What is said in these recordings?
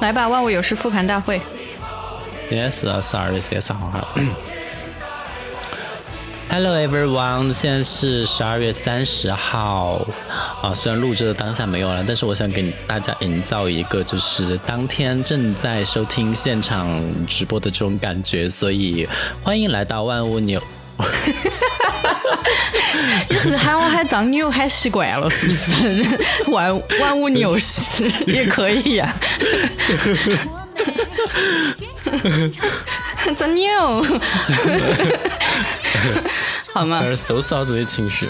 来吧，万物有事复盘大会。今天是十二月三十号。Hello everyone，现在是十二月三十号啊。虽然录制的当下没有了，但是我想给大家营造一个就是当天正在收听现场直播的这种感觉，所以欢迎来到万物牛。你是喊我喊张牛喊习惯了是不是？万万物牛市 也可以呀。张牛，好吗？还是收拾好自己情绪。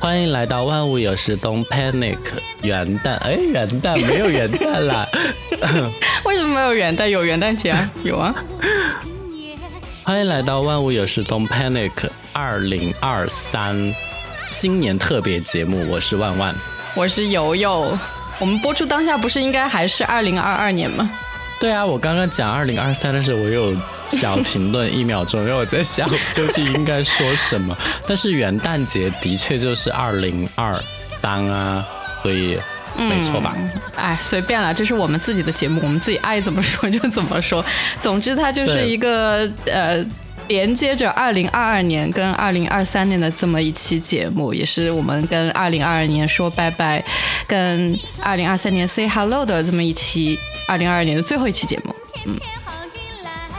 欢迎来到万物有时 Don't Panic 元旦，哎，元旦没有元旦啦。为什么没有元旦？有元旦节啊？有啊。欢迎来到万物有时 Don't Panic 二零二三新年特别节目，我是万万，我是游游。我们播出当下不是应该还是二零二二年吗？对啊，我刚刚讲二零二三的时候，我有小停顿一秒钟，因为我在想究竟应该说什么。但是元旦节的确就是二零二三啊，所以没错吧？哎，随便了，这是我们自己的节目，我们自己爱怎么说就怎么说。总之，它就是一个呃，连接着二零二二年跟二零二三年的这么一期节目，也是我们跟二零二二年说拜拜，跟二零二三年 say hello 的这么一期。二零二二年的最后一期节目，嗯，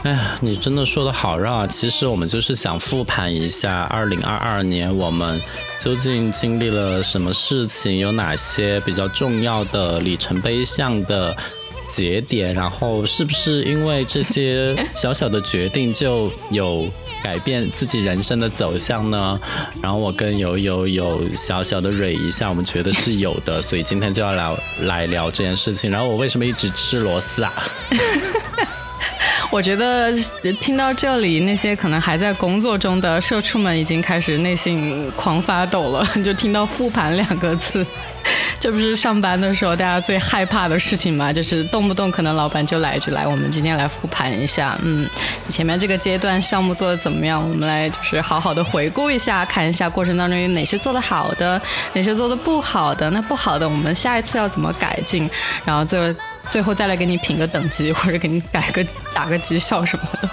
哎呀，你真的说的好绕啊！其实我们就是想复盘一下二零二二年，我们究竟经历了什么事情，有哪些比较重要的里程碑向的节点，然后是不是因为这些小小的决定就有。改变自己人生的走向呢？然后我跟悠悠有小小的蕊一下，我们觉得是有的，所以今天就要来来聊这件事情。然后我为什么一直吃螺丝啊？我觉得听到这里，那些可能还在工作中的社畜们已经开始内心狂发抖了，就听到复盘两个字。这不是上班的时候大家最害怕的事情吗？就是动不动可能老板就来一句：“来，我们今天来复盘一下，嗯，前面这个阶段项目做的怎么样？我们来就是好好的回顾一下，看一下过程当中有哪些做的好的，哪些做的不好的。那不好的，我们下一次要怎么改进？然后最后最后再来给你评个等级，或者给你改个打个绩效什么的。”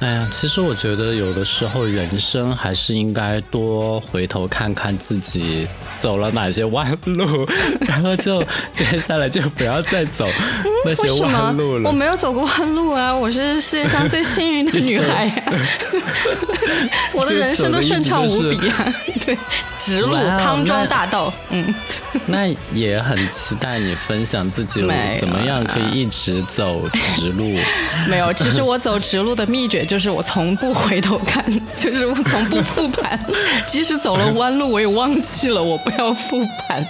哎呀，其实我觉得有的时候人生还是应该多回头看看自己走了哪些弯路，然后就接下来就不要再走那些弯路了。我没有走过弯路啊，我是世界上最幸运的女孩呀，我的人生都顺畅无比啊，对，直路康庄大道，嗯。那也很期待你分享自己怎么样可以一直走直路。没有，其实我走直路的秘诀就是我从不回头看，就是我从不复盘，即使走了弯路我也忘记了，我不要复盘。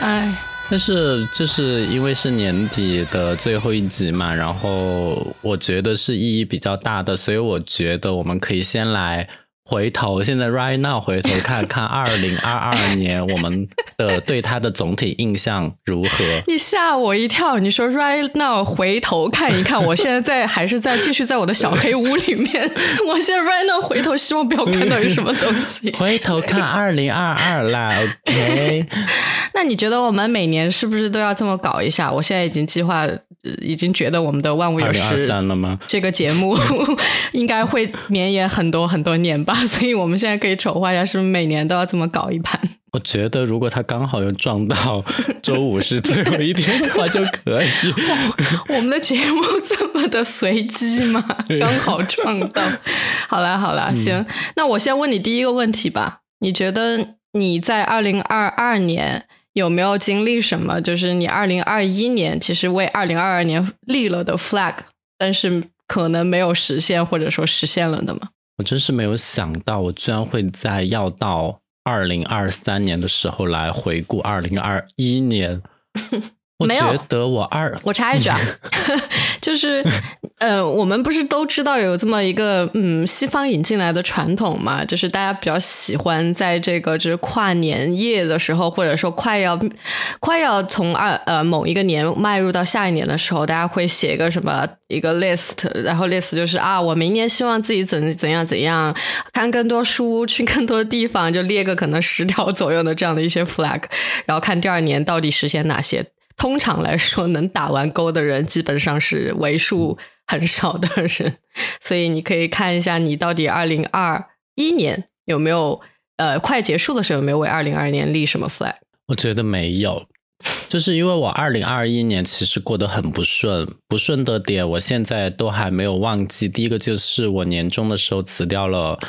哎，但是就是因为是年底的最后一集嘛，然后我觉得是意义比较大的，所以我觉得我们可以先来。回头现在 right now 回头看看 二零二二年我们的对他的总体印象如何？你吓我一跳！你说 right now 回头看一看，我现在在还是在继续在我的小黑屋里面？我现在 right now 回头，希望不要看到有什么东西。回头看二零二二啦，OK？那你觉得我们每年是不是都要这么搞一下？我现在已经计划。已经觉得我们的万物有时了吗？这个节目 应该会绵延很多很多年吧，所以我们现在可以筹划一下，是不是每年都要这么搞一盘？我觉得如果他刚好又撞到周五是最后一天的话，就可以。我们的节目这么的随机吗？刚好撞到。好啦好啦，行，那我先问你第一个问题吧。你觉得你在二零二二年？有没有经历什么？就是你二零二一年其实为二零二二年立了的 flag，但是可能没有实现，或者说实现了的吗？我真是没有想到，我居然会在要到二零二三年的时候来回顾二零二一年。我觉得我二，我插一句啊，就是呃，我们不是都知道有这么一个嗯西方引进来的传统嘛，就是大家比较喜欢在这个就是跨年夜的时候，或者说快要快要从二呃某一个年迈入到下一年的时候，大家会写一个什么一个 list，然后 list 就是啊，我明年希望自己怎怎样怎样，看更多书，去更多的地方，就列个可能十条左右的这样的一些 flag，然后看第二年到底实现哪些。通常来说，能打完勾的人基本上是为数很少的人。所以你可以看一下，你到底二零二一年有没有呃快结束的时候有没有为二零二二年立什么 flag？我觉得没有。就是因为我二零二一年其实过得很不顺，不顺的点我现在都还没有忘记。第一个就是我年终的时候辞掉了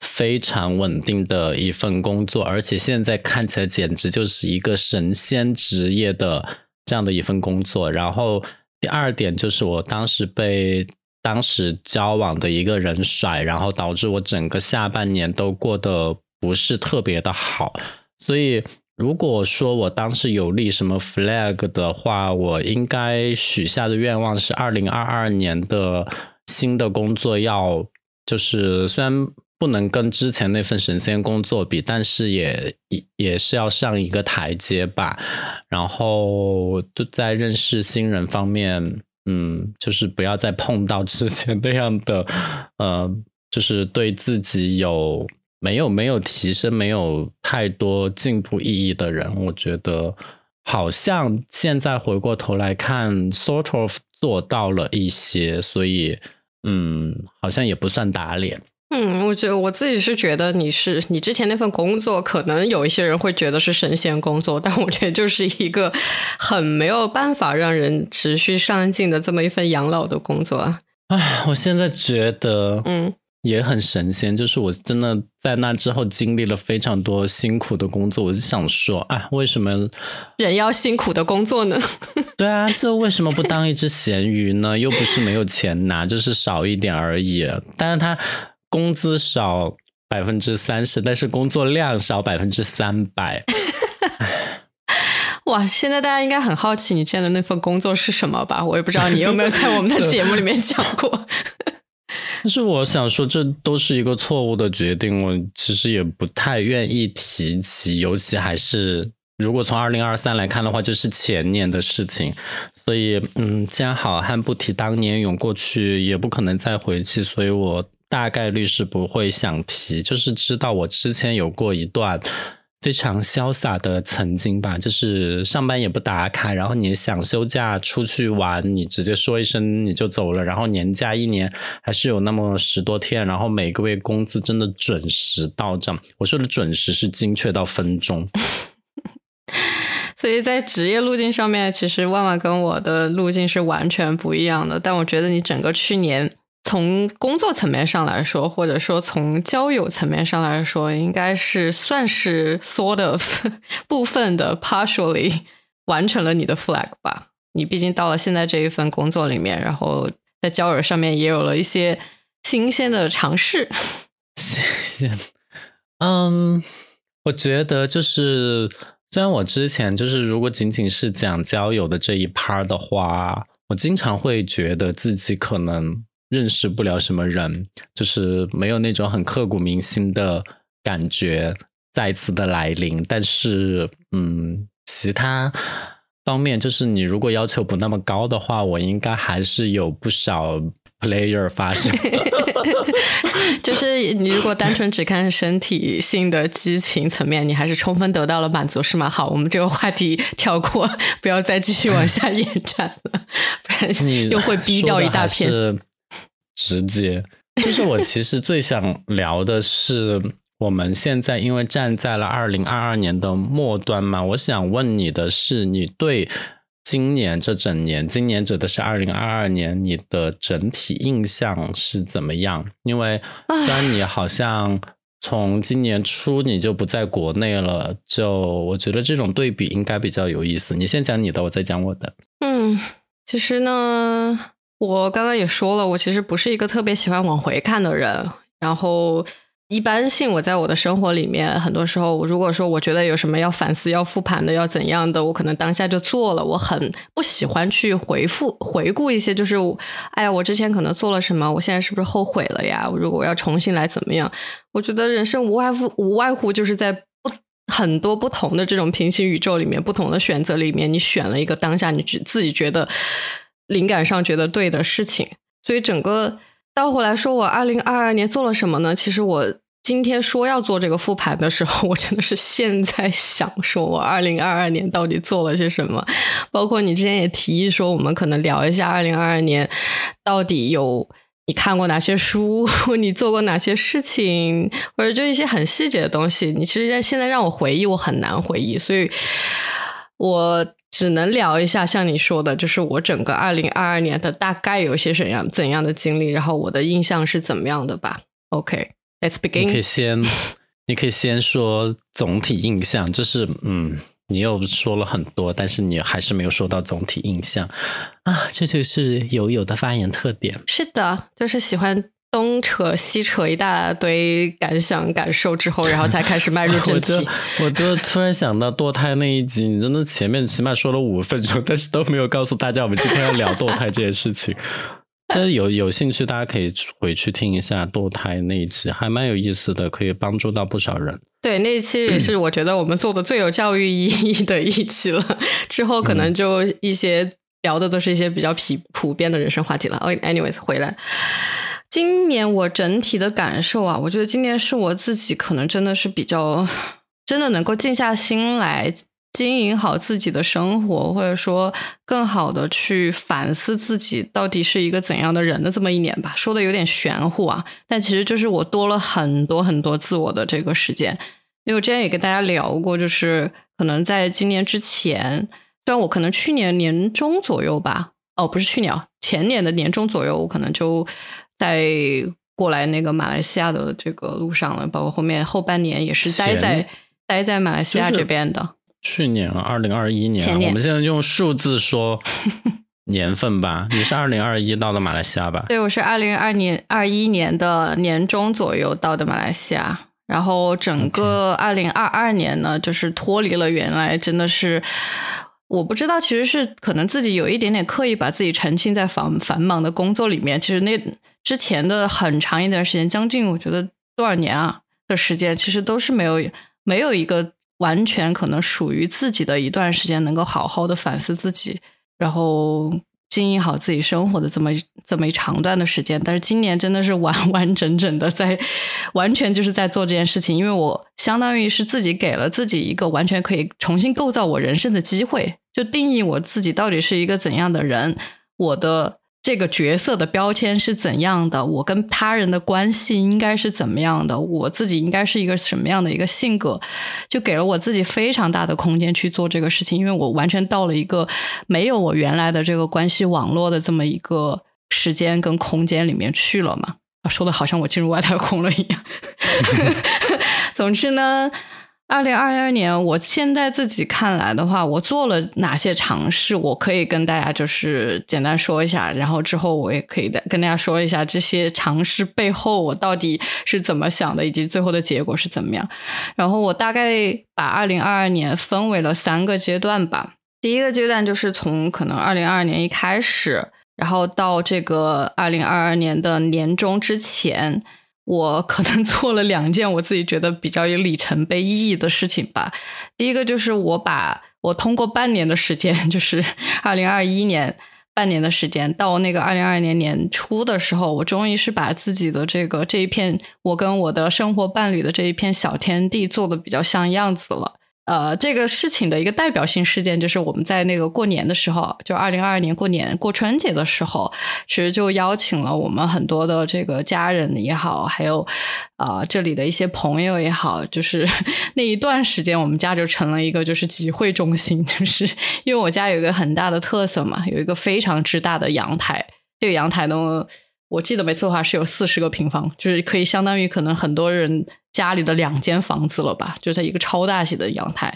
非常稳定的一份工作，而且现在看起来简直就是一个神仙职业的这样的一份工作。然后第二点就是我当时被当时交往的一个人甩，然后导致我整个下半年都过得不是特别的好，所以。如果说我当时有立什么 flag 的话，我应该许下的愿望是二零二二年的新的工作要，就是虽然不能跟之前那份神仙工作比，但是也也是要上一个台阶吧。然后就在认识新人方面，嗯，就是不要再碰到之前那样的，呃，就是对自己有。没有没有提升，没有太多进步意义的人，我觉得好像现在回过头来看，sort of 做到了一些，所以嗯，好像也不算打脸。嗯，我觉得我自己是觉得你是你之前那份工作，可能有一些人会觉得是神仙工作，但我觉得就是一个很没有办法让人持续上进的这么一份养老的工作啊。唉，我现在觉得，嗯。也很神仙，就是我真的在那之后经历了非常多辛苦的工作，我就想说，啊，为什么人要辛苦的工作呢？对啊，这为什么不当一只咸鱼呢？又不是没有钱拿，就是少一点而已。但是他工资少百分之三十，但是工作量少百分之三百。哇，现在大家应该很好奇你之前的那份工作是什么吧？我也不知道你有没有在我们的 节目里面讲过。但是我想说，这都是一个错误的决定。我其实也不太愿意提起，尤其还是如果从二零二三来看的话，就是前年的事情。所以，嗯，既然好汉不提当年勇，过去也不可能再回去，所以我大概率是不会想提。就是知道我之前有过一段。非常潇洒的曾经吧，就是上班也不打卡，然后你想休假出去玩，你直接说一声你就走了，然后年假一年还是有那么十多天，然后每个月工资真的准时到账。我说的准时是精确到分钟。所以在职业路径上面，其实万万跟我的路径是完全不一样的。但我觉得你整个去年。从工作层面上来说，或者说从交友层面上来说，应该是算是 sort of 部分的 partially 完成了你的 flag 吧。你毕竟到了现在这一份工作里面，然后在交友上面也有了一些新鲜的尝试。新鲜，嗯，我觉得就是虽然我之前就是如果仅仅是讲交友的这一 part 的话，我经常会觉得自己可能。认识不了什么人，就是没有那种很刻骨铭心的感觉再次的来临。但是，嗯，其他方面，就是你如果要求不那么高的话，我应该还是有不少 player 发生。就是你如果单纯只看身体性的激情层面，你还是充分得到了满足，是吗？好，我们这个话题跳过，不要再继续往下延展了，不然又会逼掉一大片。直接就是我其实最想聊的是，我们现在因为站在了二零二二年的末端嘛，我想问你的是，你对今年这整年，今年指的是二零二二年，你的整体印象是怎么样？因为虽然你好像从今年初你就不在国内了，就我觉得这种对比应该比较有意思。你先讲你的，我再讲我的。嗯，其实呢。我刚刚也说了，我其实不是一个特别喜欢往回看的人。然后，一般性我在我的生活里面，很多时候，如果说我觉得有什么要反思、要复盘的、要怎样的，我可能当下就做了。我很不喜欢去回复、回顾一些，就是哎呀，我之前可能做了什么，我现在是不是后悔了呀？如果我要重新来怎么样？我觉得人生无外乎无外乎就是在不很多不同的这种平行宇宙里面，不同的选择里面，你选了一个当下你自己觉得。灵感上觉得对的事情，所以整个倒回来说，我二零二二年做了什么呢？其实我今天说要做这个复盘的时候，我真的是现在想说，我二零二二年到底做了些什么？包括你之前也提议说，我们可能聊一下二零二二年到底有你看过哪些书，你做过哪些事情，或者就一些很细节的东西。你其实现在让我回忆，我很难回忆，所以我只能聊一下，像你说的，就是我整个二零二二年的大概有些怎样怎样的经历，然后我的印象是怎么样的吧？OK。Let's begin。你可以先，你可以先说总体印象，就是嗯，你又说了很多，但是你还是没有说到总体印象啊，这就是友友的发言特点。是的，就是喜欢东扯西扯一大堆感想感受之后，然后才开始迈入正题。我就突然想到堕胎那一集，你真的前面起码说了五分钟，但是都没有告诉大家我们今天要聊堕胎这件事情。但是有有兴趣，大家可以回去听一下堕胎那一期，还蛮有意思的，可以帮助到不少人。对，那一期也是我觉得我们做的最有教育意义的一期了。之后可能就一些聊的都是一些比较普普遍的人生话题了。OK，anyways，回来，今年我整体的感受啊，我觉得今年是我自己可能真的是比较真的能够静下心来。经营好自己的生活，或者说更好的去反思自己到底是一个怎样的人的这么一年吧，说的有点玄乎啊，但其实就是我多了很多很多自我的这个时间。因为我之前也跟大家聊过，就是可能在今年之前，虽然我可能去年年中左右吧，哦，不是去年，前年的年中左右，我可能就在过来那个马来西亚的这个路上了，包括后面后半年也是待在待在马来西亚这边的。去年二零二一年，我们现在用数字说 年份吧。你是二零二一到的马来西亚吧？对，我是二零二年二一年的年中左右到的马来西亚。然后整个二零二二年呢，就是脱离了原来，真的是我不知道，其实是可能自己有一点点刻意把自己沉浸在繁繁忙的工作里面。其实那之前的很长一段时间，将近我觉得多少年啊的时间，其实都是没有没有一个。完全可能属于自己的一段时间，能够好好的反思自己，然后经营好自己生活的这么这么一长段的时间。但是今年真的是完完整整的在，完全就是在做这件事情，因为我相当于是自己给了自己一个完全可以重新构造我人生的机会，就定义我自己到底是一个怎样的人，我的。这个角色的标签是怎样的？我跟他人的关系应该是怎么样的？我自己应该是一个什么样的一个性格？就给了我自己非常大的空间去做这个事情，因为我完全到了一个没有我原来的这个关系网络的这么一个时间跟空间里面去了嘛。说的好像我进入外太空了一样。总之呢。二零二二年，我现在自己看来的话，我做了哪些尝试？我可以跟大家就是简单说一下，然后之后我也可以再跟大家说一下这些尝试背后我到底是怎么想的，以及最后的结果是怎么样。然后我大概把二零二二年分为了三个阶段吧。第一个阶段就是从可能二零二二年一开始，然后到这个二零二二年的年终之前。我可能 做了两件我自己觉得比较有里程碑意义的事情吧。第一个就是我把我通过半年的时间，就是二零二一年半年的时间，到那个二零二二年年初的时候，我终于是把自己的这个这一片我跟我的生活伴侣的这一片小天地做的比较像样子了。呃，这个事情的一个代表性事件就是我们在那个过年的时候，就二零二二年过年过春节的时候，其实就邀请了我们很多的这个家人也好，还有啊这里的一些朋友也好，就是 那一段时间，我们家就成了一个就是集会中心，就是因为我家有一个很大的特色嘛，有一个非常之大的阳台，这个阳台呢，我记得没错的话是有四十个平方，就是可以相当于可能很多人。家里的两间房子了吧，就在一个超大型的阳台，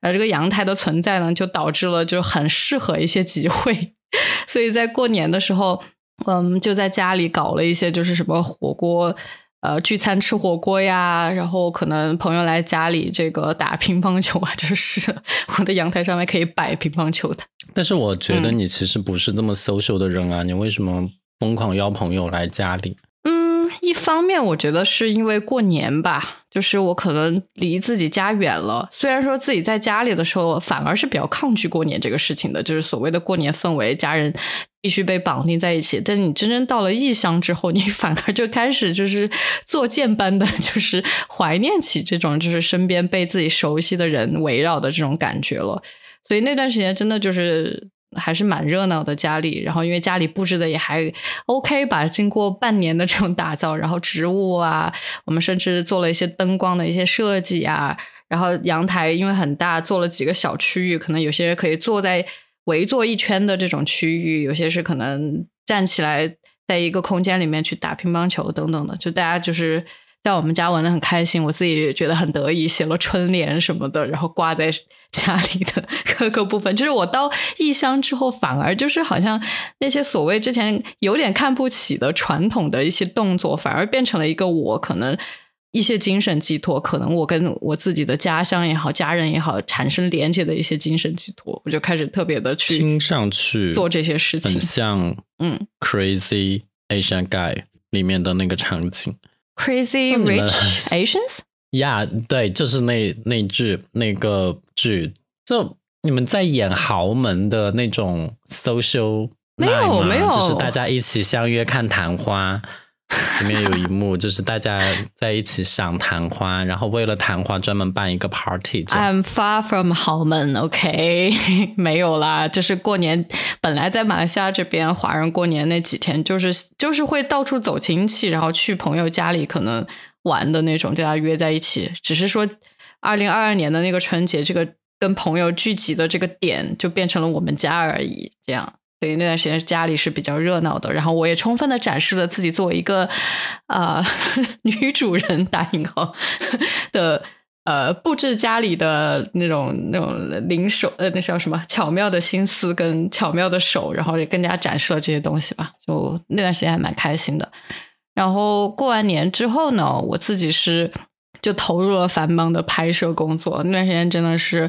然后这个阳台的存在呢，就导致了就很适合一些集会，所以在过年的时候，嗯，就在家里搞了一些就是什么火锅，呃，聚餐吃火锅呀，然后可能朋友来家里这个打乒乓球啊，就是我的阳台上面可以摆乒乓球的。但是我觉得你其实不是这么 social 的人啊，你为什么疯狂邀朋友来家里？一方面，我觉得是因为过年吧，就是我可能离自己家远了。虽然说自己在家里的时候，反而是比较抗拒过年这个事情的，就是所谓的过年氛围，家人必须被绑定在一起。但是你真正到了异乡之后，你 反而就开始就是作践般的，就是怀念起这种就是身边被自己熟悉的人围绕的这种感觉了。所以那段时间真的就是还是蛮热闹的家里，然后因为家里布置的也还 OK 吧，经过半年的这种打造，然后植物啊，我们甚至做了一些灯光的一些设计啊。然后阳台因为很大，做了几个小区域，可能有些人可以坐在围坐一圈的这种区域，有些是可能站起来在一个空间里面去打乒乓球等等的。就大家就是在我们家玩的很开心，我自己也觉得很得意，写了春联什么的，然后挂在家里的 各个部分。就是我到异乡之后，反而就是好像那些所谓之前有点看不起的传统的一些动作，反而变成了一个我可能。一些精神寄托，可能我跟我自己的家乡也好，家人也好，产生连接的一些精神寄托，我就开始特别的去听上去做这些事情，很像嗯，Crazy Asian Guy 里面的那个场景，Crazy Rich Asians，呀，对，就是那那句那个剧，就你们在演豪门的那种 social，没有没有，就是大家一起相约看昙花。里面有一幕，就是大家在一起赏昙花，然后为了昙花专门办一个 party。I'm far from 豪门，OK，没有啦，就是过年本来在马来西亚这边，华人过年那几天，就是就是会到处走亲戚，然后去朋友家里可能玩的那种，大家约在一起。只是说，二零二二年的那个春节，这个跟朋友聚集的这个点就变成了我们家而已，这样。所以那段时间家里是比较热闹的，然后我也充分的展示了自己作为一个呃 女主人打引号的呃布置家里的那种那种灵手呃那叫什么巧妙的心思跟巧妙的手，然后也更加展示了这些东西吧。就那段时间还蛮开心的。然后过完年之后呢，我自己是就投入了繁忙的拍摄工作。那段时间真的是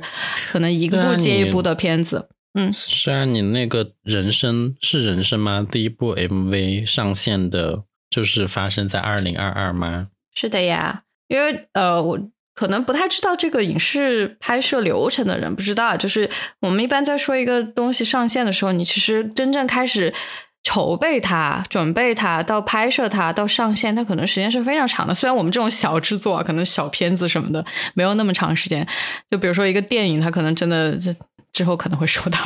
可能一个部接一部的片子。嗯，虽然你那个人生是人生吗？第一部 MV 上线的，就是发生在二零二二吗？是的呀，因为呃，我可能不太知道这个影视拍摄流程的人不知道，就是我们一般在说一个东西上线的时候，你其实真正开始筹备它、准备它，到拍摄它，到上线，它可能时间是非常长的。虽然我们这种小制作，可能小片子什么的没有那么长时间，就比如说一个电影，它可能真的这。之后可能会说到，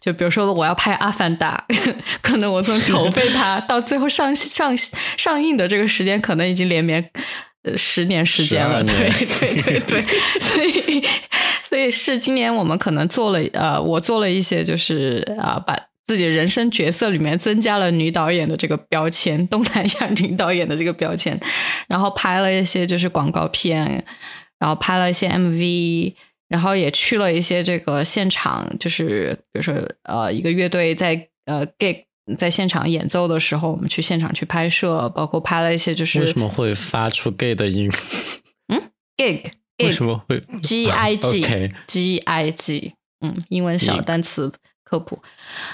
就比如说我要拍《阿凡达》，可能我从筹备它 到最后上上上映的这个时间，可能已经连绵呃十年时间了。对对对对，所以所以是今年我们可能做了呃，我做了一些就是啊，把自己人生角色里面增加了女导演的这个标签，东南亚女导演的这个标签，然后拍了一些就是广告片，然后拍了一些 MV。然后也去了一些这个现场，就是比如说呃，一个乐队在呃 gig 在现场演奏的时候，我们去现场去拍摄，包括拍了一些就是为什么会发出 gay 的音？嗯，gig 为什么会 g i g g i g 嗯，英文小单词科普，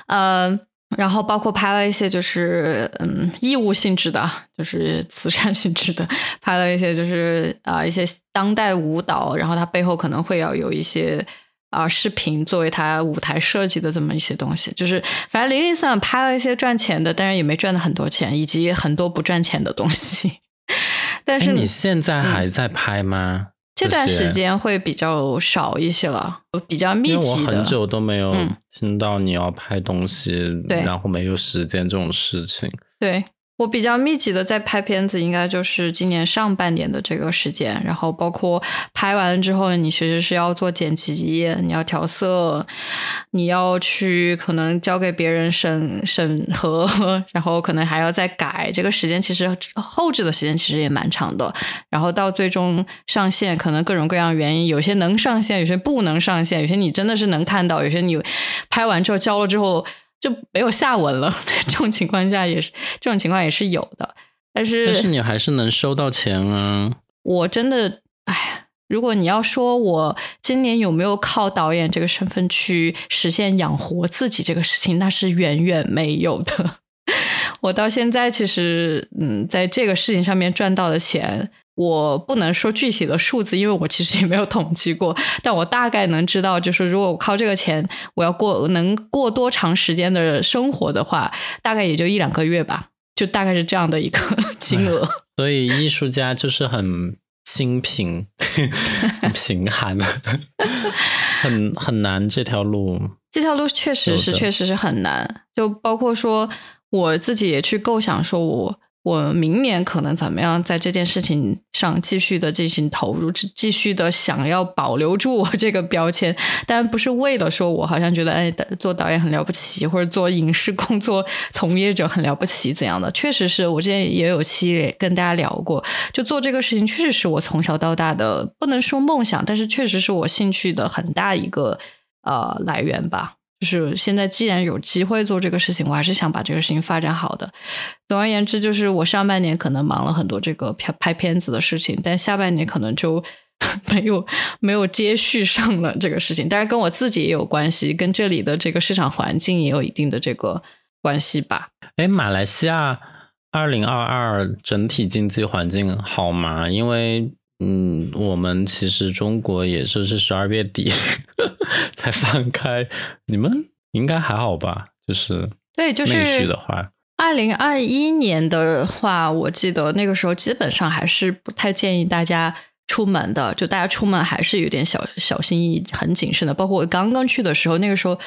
呃。然后包括拍了一些就是嗯义务性质的，就是慈善性质的，拍了一些就是啊一些当代舞蹈，然后它背后可能会要有一些啊视频作为它舞台设计的这么一些东西，就是反正零零散拍了一些赚钱的，但是也没赚的很多钱，以及很多不赚钱的东西。但是你现在还在拍吗？这段时间会比较少一些了，比较密集的。我很久都没有听到你要拍东西，然后没有时间这种事情。对。我比较密集的在拍片子，应该就是今年上半年的这个时间，然后包括拍完了之后，你其实是要做剪辑，你要调色，你要去可能交给别人审审核，然后可能还要再改。这个时间其实后置的时间其实也蛮长的，然后到最终上线，可能各种各样原因，有些能上线，有些不能上线，有些你真的是能看到，有些你拍完之后交了之后。就没有下文了。这种情况下也是，这种情况也是有的。但是，但是你还是能收到钱啊！我真的，哎，如果你要说我今年有没有靠导演这个身份去实现养活自己这个事情，那是远远没有的。我到现在其实，嗯，在这个事情上面赚到的钱。我不能说具体的数字，因为我其实也没有统计过，但我大概能知道，就是如果我靠这个钱，我要过能过多长时间的生活的话，大概也就一两个月吧，就大概是这样的一个 金额。所以艺术家就是很清贫、贫寒，很很难这条路。这条路确实是，确实是很难。就包括说，我自己也去构想，说我我明年可能怎么样，在这件事情上继续的进行投入，继续的想要保留住我这个标签。但不是为了说我好像觉得，哎，做导演很了不起，或者做影视工作从业者很了不起怎样的？确实是我之前也有期跟大家聊过，就做这个事情，确实是我从小到大的，不能说梦想，但是确实是我兴趣的很大一个。呃，来源吧，就是现在既然有机会做这个事情，我还是想把这个事情发展好的。总而言之，就是我上半年可能忙了很多这个拍拍片子的事情，但下半年可能就 没有没有接续上了这个事情。当然跟我自己也有关系，跟这里的这个市场环境也有一定的这个关系吧。哎，马来西亚二零二二整体经济环境好吗？因为。嗯，我们其实中国也就是十二月底 才放开，你们应该还好吧？就是对，就是内需的话，二零二一年的话，我记得那个时候基本上还是不太建议大家出门的，就大家出门还是有点小小心翼翼、很谨慎的。包括我刚刚去的时候，那个时候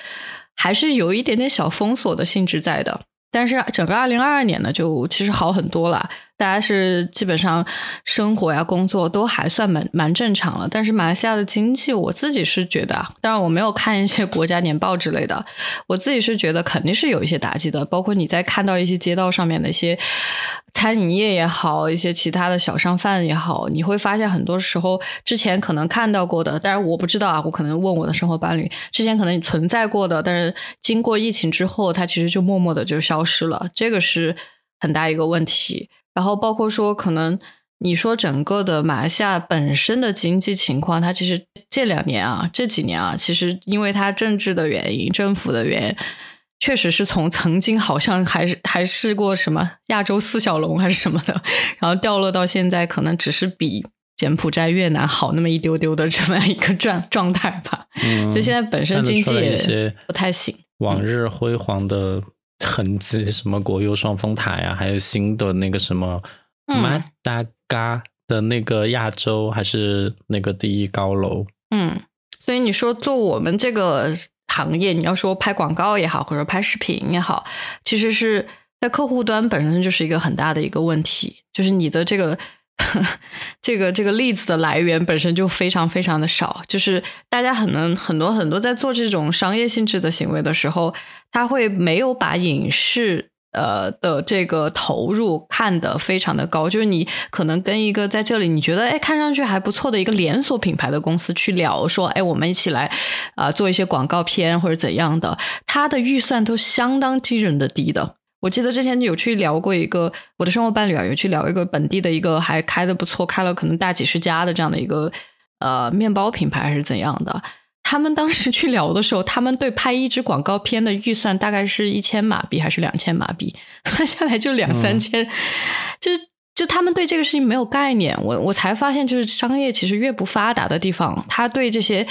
还是有一点点小封锁的性质在的。但是整个二零二二年呢，就其实好很多了。大家是基本上生活呀、工作都还算蛮蛮正常了，但是马来西亚的经济，我自己是觉得，当然我没有看一些国家年报之类的，我自己是觉得肯定是有一些打击的。包括你在看到一些街道上面的一些餐饮业也好，一些其他的小商贩也好，你会发现很多时候之前可能看到过的，但是我不知道啊，我可能问我的生活伴侣，之前可能存在过的，但是经过疫情之后，它其实就默默的就消失了，这个是很大一个问题。然后包括说，可能你说整个的马来西亚本身的经济情况，它其实这两年啊，这几年啊，其实因为它政治的原因、政府的原因，确实是从曾经好像还是还是过什么亚洲四小龙还是什么的，然后掉落到现在，可能只是比柬埔寨、越南好那么一丢丢的这么一个状状态吧。嗯，就现在本身经济也不太行，往日辉煌的。痕迹，什么国优双峰塔呀，还有新的那个什么马达嘎的那个亚洲还是那个第一高楼。嗯，所以你说做我们这个行业，你要说拍广告也好，或者拍视频也好，其实是在客户端本身就是一个很大的一个问题，就是你的这个。这个这个例子的来源本身就非常非常的少，就是大家可能很多很多在做这种商业性质的行为的时候，他会没有把影视呃的这个投入看得非常的高，就是你可能跟一个在这里你觉得哎看上去还不错的一个连锁品牌的公司去聊，说哎我们一起来啊做一些广告片或者怎样的，他的预算都相当惊人的低的。我记得之前有去聊过一个我的生活伴侣啊，有去聊一个本地的一个还开的不错，开了可能大几十家的这样的一个呃面包品牌还是怎样的。他们当时 去聊的时候，他们对拍一支广告片的预算大概是一千马币还是两千马币，算下来就两三千，就是就他们对这个事情没有概念。我我才发现，就是商业其实越不发达的地方，他对这些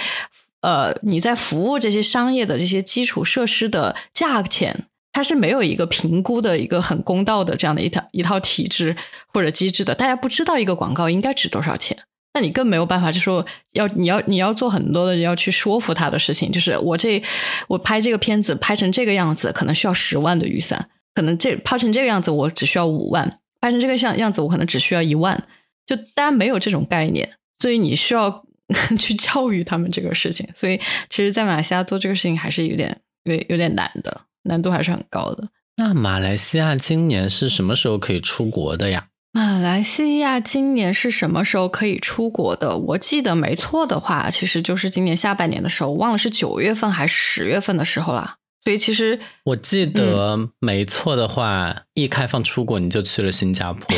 呃你在服务这些商业的这些基础设施的价钱。它是没有一个评估的一个很公道的这样的一套一套体制或者机制的，大家不知道一个广告应该值多少钱，那你更没有办法就说要你要你要做很多的要去说服他的事情，就是我这我拍这个片子拍成这个样子可能需要十万的预算，可能这拍成这个样子我只需要五万，拍成这个像样子我可能只需要一万，就大家没有这种概念，所以你需要 去教育他们这个事情，所以其实，在马来西亚做这个事情还是有点有有点难的。难度还是很高的。那马来西亚今年是什么时候可以出国的呀？马来西亚今年是什么时候可以出国的？我记得没错的话，其实就是今年下半年的时候，忘了是九月份还是十月份的时候啦。所以其实我记得没错的话，一开放出国你就去了新加坡。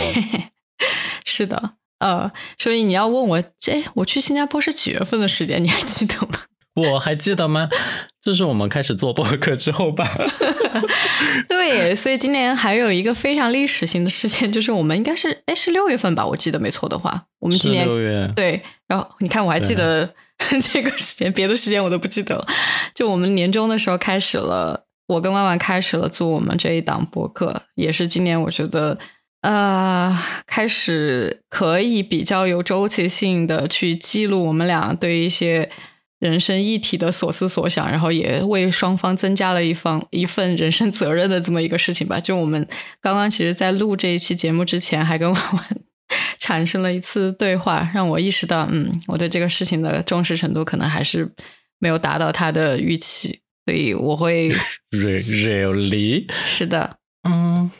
是的，呃，所以你要问我，这我去新加坡是几月份的时间？你还记得吗？我还记得吗？这是我们开始做播客之后吧？对，所以今年还有一个非常历史性的事件，就是我们应该是哎是六月份吧，我记得没错的话，我们今年六月对，然后你看我还记得 这个时间，别的时间我都不记得了。就我们年终的时候开始了，我跟万万开始了做我们这一档播客，也是今年我觉得呃开始可以比较有周期性的去记录我们俩对一些。人生议题的所思所想，然后也为双方增加了一方一份人生责任的这么一个事情吧。就我们刚刚其实，在录这一期节目之前，还跟婉婉 产生了一次对话，让我意识到，嗯，我对这个事情的重视程度可能还是没有达到他的预期，所以我会 really 是的，嗯，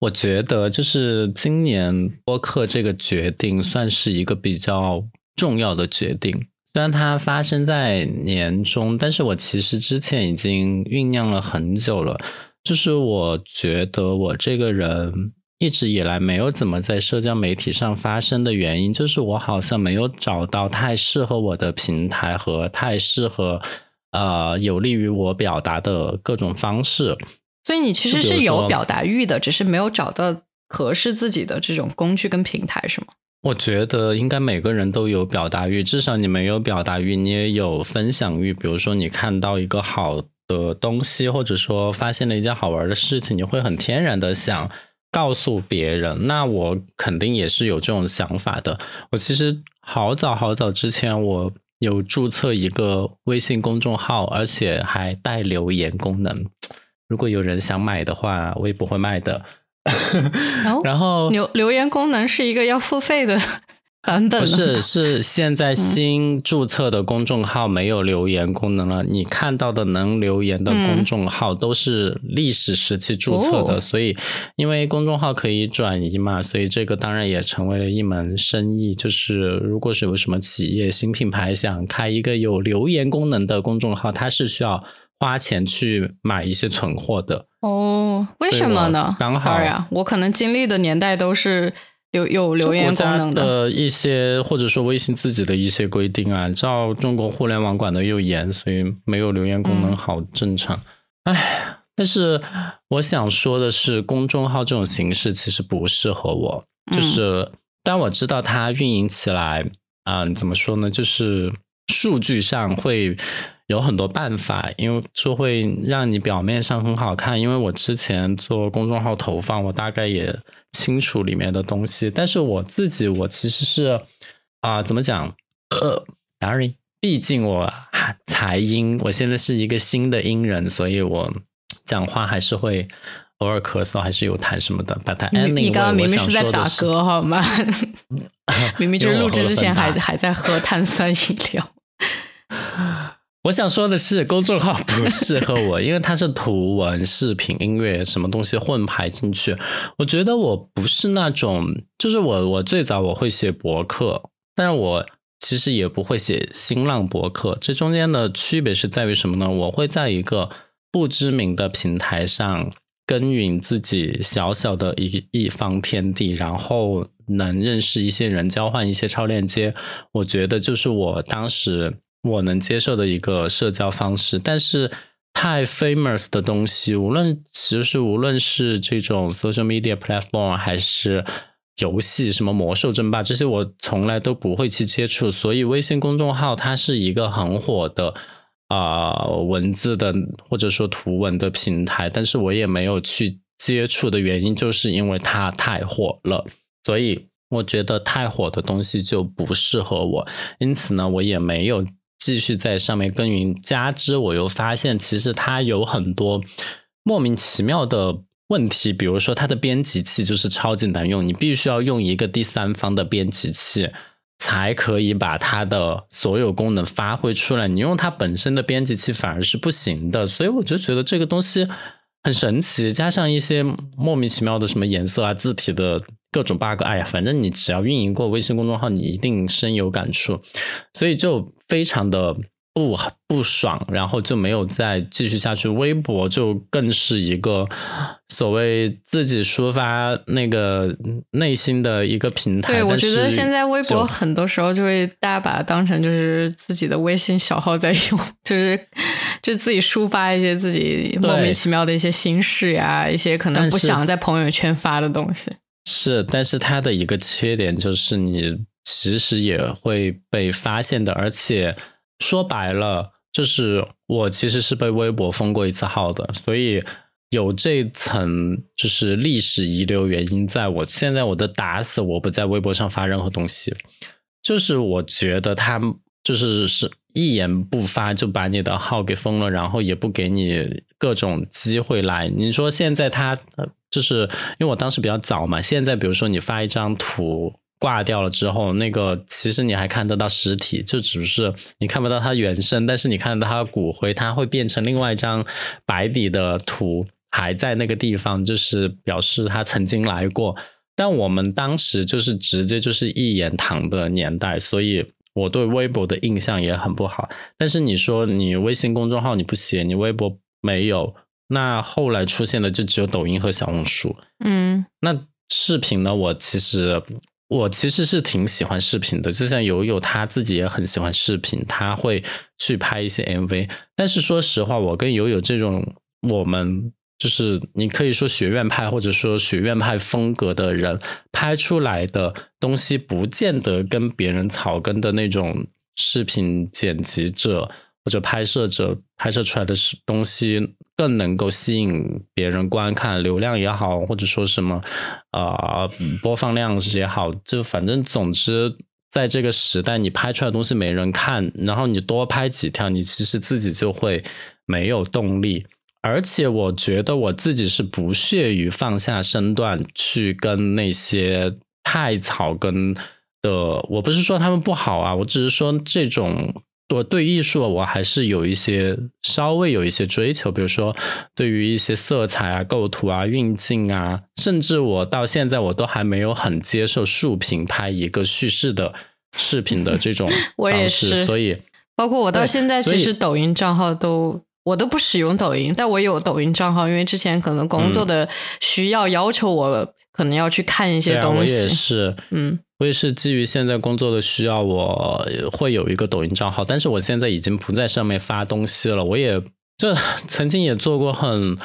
我觉得就是今年播客这个决定算是一个比较重要的决定。虽然它发生在年中，但是我其实之前已经酝酿了很久了。就是我觉得我这个人一直以来没有怎么在社交媒体上发声的原因，就是我好像没有找到太适合我的平台和太适合呃有利于我表达的各种方式。所以你其实是有表达欲的，只是没有找到合适自己的这种工具跟平台，是吗？我觉得应该每个人都有表达欲，至少你没有表达欲，你也有分享欲。比如说，你看到一个好的东西，或者说发现了一件好玩的事情，你会很天然的想告诉别人。那我肯定也是有这种想法的。我其实好早好早之前，我有注册一个微信公众号，而且还带留言功能。如果有人想买的话，我也不会卖的。然后留留言功能是一个要付费的 版本，不是是现在新注册的公众号没有留言功能了。你看到的能留言的公众号都是历史时期注册的，所以因为公众号可以转移嘛，所以这个当然也成为了一门生意。就是如果是有什么企业新品牌想开一个有留言功能的公众号，它是需要。花钱去买一些存货的哦？为什么呢？刚好呀，我可能经历的年代都是有有留言功能的一些，或者说微信自己的一些规定啊。照中国互联网管的又严，所以没有留言功能好正常。哎，但是我想说的是，公众号这种形式其实不适合我。就是，但我知道它运营起来啊，怎么说呢？就是数据上会。有很多办法，因为就会让你表面上很好看。因为我之前做公众号投放，我大概也清楚里面的东西。但是我自己，我其实是啊，怎么讲？呃，sorry，毕竟我才音，我现在是一个新的音人，所以我讲话还是会偶尔咳嗽，还是有痰什么的。把它，你刚刚明明是在打嗝好吗？明明就是录制之前还还在喝碳酸饮料。我想说的是，公众号不适合我，因为它是图文、视频、音乐什么东西混排进去。我觉得我不是那种，就是我，我最早我会写博客，但是我其实也不会写新浪博客。这中间的区别是在于什么呢？我会在一个不知名的平台上耕耘自己小小的一一方天地，然后能认识一些人，交换一些超链接。我觉得就是我当时。我能接受的一个社交方式，但是太 famous 的东西，无论其实是无论是这种 social media platform 还是游戏，什么魔兽争霸这些，我从来都不会去接触。所以微信公众号它是一个很火的啊文字的或者说图文的平台，但是我也没有去接触的原因，就是因为它太火了。所以我觉得太火的东西就不适合我，因此呢，我也没有。继续在上面耕耘，加之我又发现，其实它有很多莫名其妙的问题，比如说它的编辑器就是超级难用，你必须要用一个第三方的编辑器才可以把它的所有功能发挥出来，你用它本身的编辑器反而是不行的，所以我就觉得这个东西很神奇，加上一些莫名其妙的什么颜色啊、字体的。各种 bug，哎呀，反正你只要运营过微信公众号，你一定深有感触，所以就非常的不不爽，然后就没有再继续下去。微博就更是一个所谓自己抒发那个内心的一个平台。对，我觉得现在微博很多时候就会大家把它当成就是自己的微信小号在用，就是就自己抒发一些自己莫名其妙的一些心事呀，一些可能不想在朋友圈发的东西。是，但是它的一个缺点就是你其实也会被发现的，而且说白了，就是我其实是被微博封过一次号的，所以有这层就是历史遗留原因在我。现在我的打死我不在微博上发任何东西，就是我觉得他就是是一言不发就把你的号给封了，然后也不给你各种机会来。你说现在他就是因为我当时比较早嘛，现在比如说你发一张图。挂掉了之后，那个其实你还看得到实体，就只是你看不到它原生，但是你看得到它的骨灰，它会变成另外一张白底的图，还在那个地方，就是表示它曾经来过。但我们当时就是直接就是一言堂的年代，所以我对微博的印象也很不好。但是你说你微信公众号你不写，你微博没有，那后来出现的就只有抖音和小红书。嗯那视频呢？我其实我其实是挺喜欢视频的，就像友友他自己也很喜欢视频，他会去拍一些 MV。但是说实话，我跟友友这种我们就是你可以说学院派或者说学院派风格的人拍出来的东西，不见得跟别人草根的那种视频剪辑者或者拍摄者拍摄出来的是东西更能够吸引别人观看，流量也好，或者说什么呃播放量也好，就反正总之。在这个时代，你拍出来的东西没人看，然后你多拍几条，你其实自己就会没有动力。而且我觉得我自己是不屑于放下身段去跟那些太草根的，我不是说他们不好啊，我只是说这种我对艺术我还是有一些稍微有一些追求，比如说对于一些色彩啊、构图啊、运镜啊，甚至我到现在我都还没有很接受竖屏拍一个叙事的视频的这种 我也方式，是所以包括我到现在，其实抖音账号都我都不使用抖音，但我有抖音账号，因为之前可能工作的需要要求我可能要去看一些对啊，我也东西。是，嗯，我也是基于现在工作的需要，我会有一个抖音账号，但是我现在已经不在上面发东西了。我也就曾经也做过很。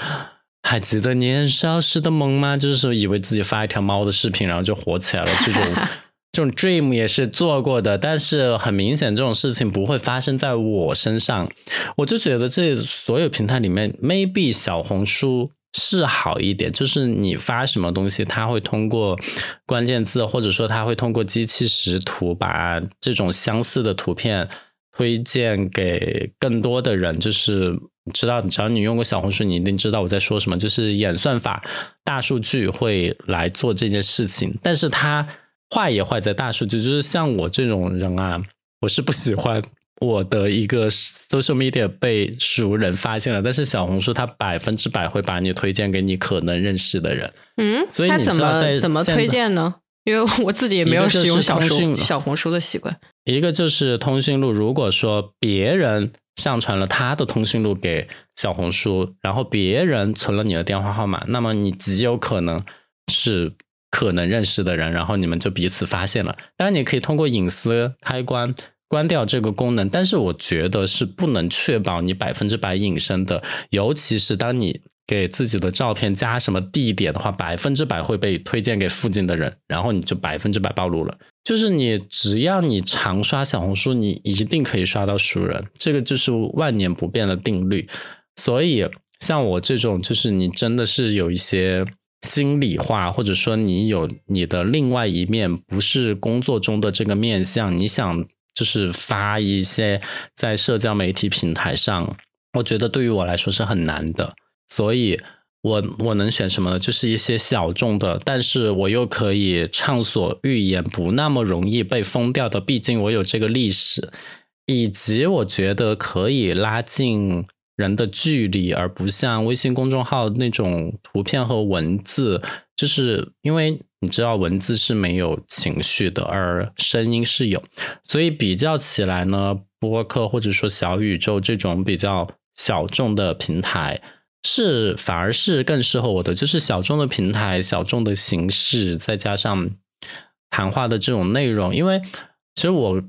还记得年少时的梦吗？就是说以为自己发一条猫的视频，然后就火起来了。这种 这种 dream 也是做过的，但是很明显这种事情不会发生在我身上。我就觉得这所有平台里面，maybe 小红书是好一点，就是你发什么东西，它会通过关键字，或者说它会通过机器识图，把这种相似的图片推荐给更多的人。就是知道，只要你用过小红书，你一定知道我在说什么。就是演算法、大数据会来做这件事情，但是它坏也坏在大数据，就是像我这种人啊，我是不喜欢我的一个 social media 被熟人发现了，但是小红书它百分之百会把你推荐给你可能认识的人。嗯，所以他怎你知道在么怎么推荐呢？因为我自己也没有使用小红小红书的习惯。一个就是通讯录，如果说别人上传了他的通讯录给小红书，然后别人存了你的电话号码，那么你极有可能是可能认识的人，然后你们就彼此发现了。当然，你可以通过隐私开关关掉这个功能，但是我觉得是不能确保你百分之百隐身的，尤其是当你。给自己的照片加什么地点的话，百分之百会被推荐给附近的人，然后你就百分之百暴露了。就是你只要你常刷小红书，你一定可以刷到熟人，这个就是万年不变的定律。所以像我这种，就是你真的是有一些心里话，或者说你有你的另外一面，不是工作中的这个面相，你想就是发一些在社交媒体平台上，我觉得对于我来说是很难的。所以我我能选什么呢？就是一些小众的，但是我又可以畅所欲言，不那么容易被封掉的。毕竟我有这个历史，以及我觉得可以拉近人的距离，而不像微信公众号那种图片和文字。就是因为你知道文字是没有情绪的，而声音是有，所以比较起来呢，播客或者说小宇宙这种比较小众的平台，是反而是更适合我的，就是小众的平台、小众的形式，再加上谈话的这种内容，因为其实我。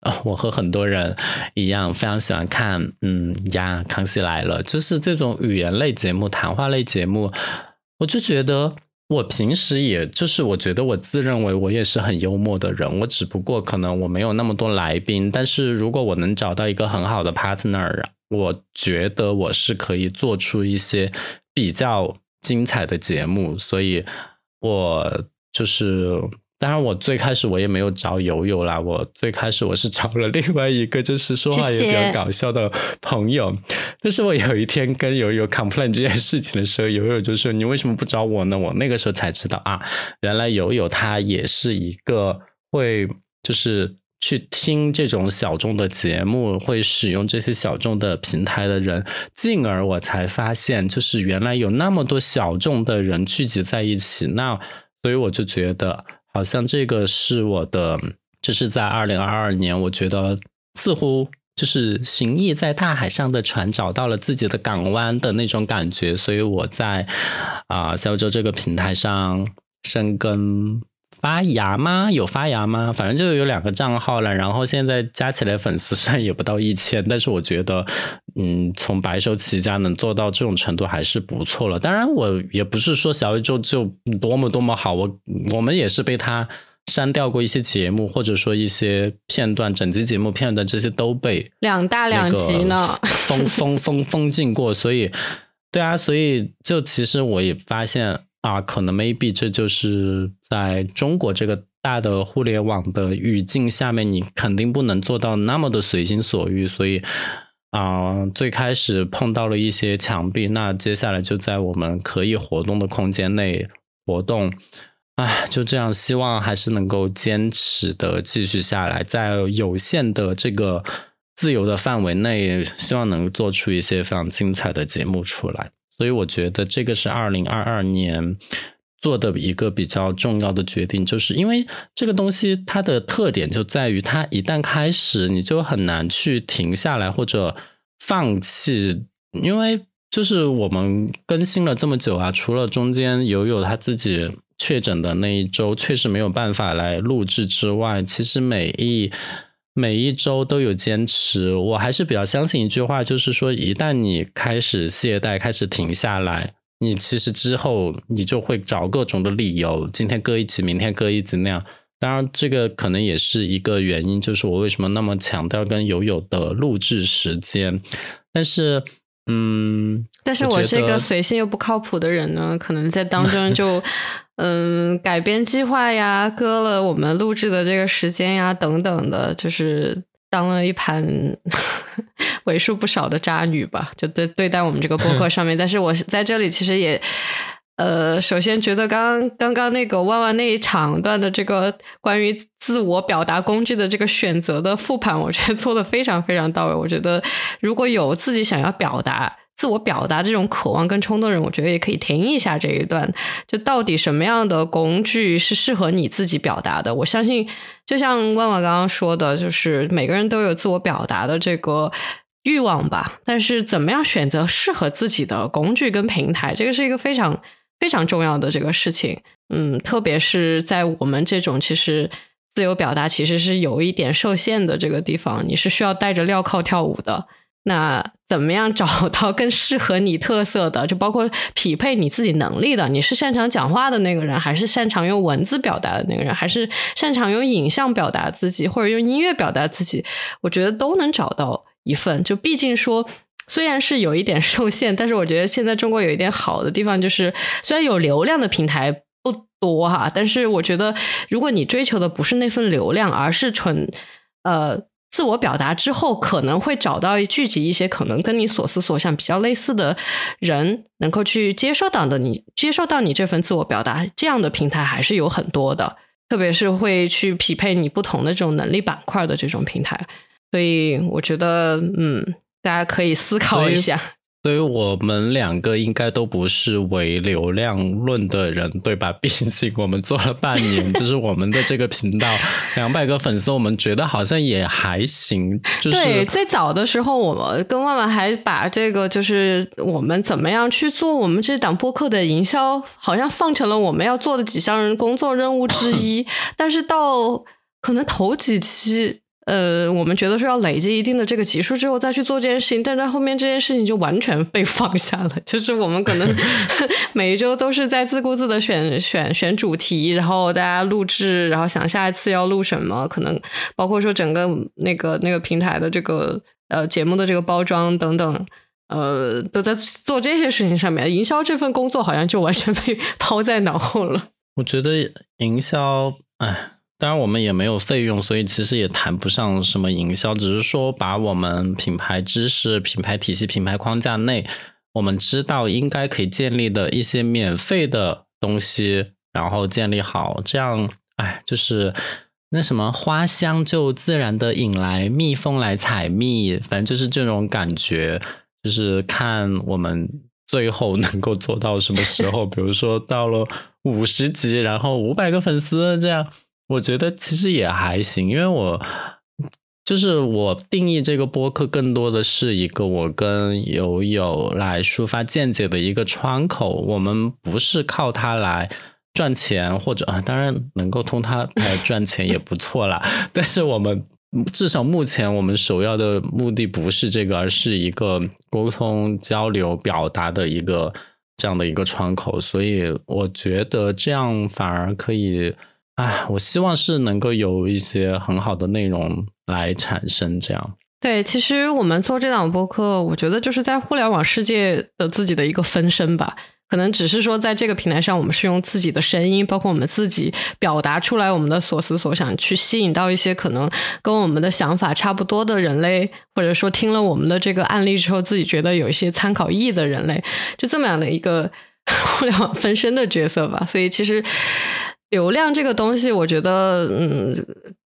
我和很多人一样，非常喜欢看，嗯呀，《康熙来了》，就是这种语言类节目、谈话类节目。我就觉得，我平时也就是，我觉得我自认为我也是很幽默的人。我只不过可能我没有那么多来宾，但是如果我能找到一个很好的 partner，我觉得我是可以做出一些比较精彩的节目。所以，我就是。当然，我最开始我也没有找友友啦，我最开始我是找了另外一个就是说话也比较搞笑的朋友。但是我有一天跟友友 complain 这件事情的时候，友友就说：“你为什么不找我呢？”我那个时候才知道啊，原来友友他也是一个会就是去听这种小众的节目，会使用这些小众的平台的人。进而我才发现，就是原来有那么多小众的人聚集在一起。那所以我就觉得。好像这个是我的，就是在二零二二年，我觉得似乎就是行意在大海上的船找到了自己的港湾的那种感觉，所以我在啊小宇宙这个平台上深耕。发芽吗？有发芽吗？反正就有两个账号了，然后现在加起来粉丝虽然也不到一千，但是我觉得，嗯，从白手起家能做到这种程度还是不错了。当然，我也不是说小宇宙就多么多么好，我我们也是被他删掉过一些节目，或者说一些片段、整集节目片段这些都被两大两集呢封封封封禁过，所以对啊，所以就其实我也发现。啊，可能 maybe 这就是在中国这个大的互联网的语境下面，你肯定不能做到那么的随心所欲。所以啊，最开始碰到了一些墙壁，那接下来就在我们可以活动的空间内活动。唉，就这样，希望还是能够坚持的继续下来，在有限的这个自由的范围内，希望能做出一些非常精彩的节目出来。所以我觉得这个是二零二二年做的一个比较重要的决定，就是因为这个东西它的特点就在于，它一旦开始，你就很难去停下来或者放弃，因为就是我们更新了这么久啊，除了中间友友他自己确诊的那一周确实没有办法来录制之外，其实每一。每一周都有坚持，我还是比较相信一句话，就是说，一旦你开始懈怠，开始停下来，你其实之后你就会找各种的理由，今天割一集，明天割一集那样。当然，这个可能也是一个原因，就是我为什么那么强调跟友友的录制时间。但是，嗯，但是我这个随性又不靠谱的人呢，可能在当中就。嗯，改编计划呀，割了我们录制的这个时间呀，等等的，就是当了一盘 为数不少的渣女吧，就对对待我们这个播客上面。但是我在这里其实也，呃，首先觉得刚刚刚刚那个万万那一场段的这个关于自我表达工具的这个选择的复盘，我觉得做的非常非常到位。我觉得如果有自己想要表达。自我表达这种渴望跟冲动的人，我觉得也可以听一下这一段。就到底什么样的工具是适合你自己表达的？我相信，就像万万刚刚说的，就是每个人都有自我表达的这个欲望吧。但是，怎么样选择适合自己的工具跟平台，这个是一个非常非常重要的这个事情。嗯，特别是在我们这种其实自由表达其实是有一点受限的这个地方，你是需要带着镣铐跳舞的。那怎么样找到更适合你特色的？就包括匹配你自己能力的，你是擅长讲话的那个人，还是擅长用文字表达的那个人，还是擅长用影像表达自己，或者用音乐表达自己？我觉得都能找到一份。就毕竟说，虽然是有一点受限，但是我觉得现在中国有一点好的地方，就是虽然有流量的平台不多哈，但是我觉得如果你追求的不是那份流量，而是纯呃。自我表达之后，可能会找到聚集一些可能跟你所思所想比较类似的人，能够去接受到的你，接受到你这份自我表达，这样的平台还是有很多的，特别是会去匹配你不同的这种能力板块的这种平台。所以，我觉得，嗯，大家可以思考一下。所以我们两个应该都不是唯流量论的人，对吧？毕竟我们做了半年，就是我们的这个频道两百个粉丝，我们觉得好像也还行。对，最早的时候，我跟万万还把这个就是我们怎么样去做我们这档播客的营销，好像放成了我们要做的几项工作任务之一。但是到可能头几期。呃，我们觉得说要累积一定的这个级数之后再去做这件事情，但在后面这件事情就完全被放下了。就是我们可能 每一周都是在自顾自的选选选主题，然后大家录制，然后想下一次要录什么，可能包括说整个那个那个平台的这个呃节目的这个包装等等，呃，都在做这些事情上面。营销这份工作好像就完全被 抛在脑后了。我觉得营销，哎。当然，我们也没有费用，所以其实也谈不上什么营销，只是说把我们品牌知识、品牌体系、品牌框架内，我们知道应该可以建立的一些免费的东西，然后建立好，这样，哎，就是那什么花香就自然的引来蜜蜂来采蜜，反正就是这种感觉，就是看我们最后能够做到什么时候，比如说到了五十级，然后五百个粉丝这样。我觉得其实也还行，因为我就是我定义这个播客更多的是一个我跟友友来抒发见解的一个窗口。我们不是靠它来赚钱，或者啊，当然能够通它来赚钱也不错啦。但是我们至少目前我们首要的目的不是这个，而是一个沟通、交流、表达的一个这样的一个窗口。所以我觉得这样反而可以。哎，我希望是能够有一些很好的内容来产生，这样。对，其实我们做这档播客，我觉得就是在互联网世界的自己的一个分身吧。可能只是说，在这个平台上，我们是用自己的声音，包括我们自己表达出来我们的所思所想，去吸引到一些可能跟我们的想法差不多的人类，或者说听了我们的这个案例之后，自己觉得有一些参考意义的人类，就这么样的一个互联网分身的角色吧。所以其实。流量这个东西，我觉得，嗯，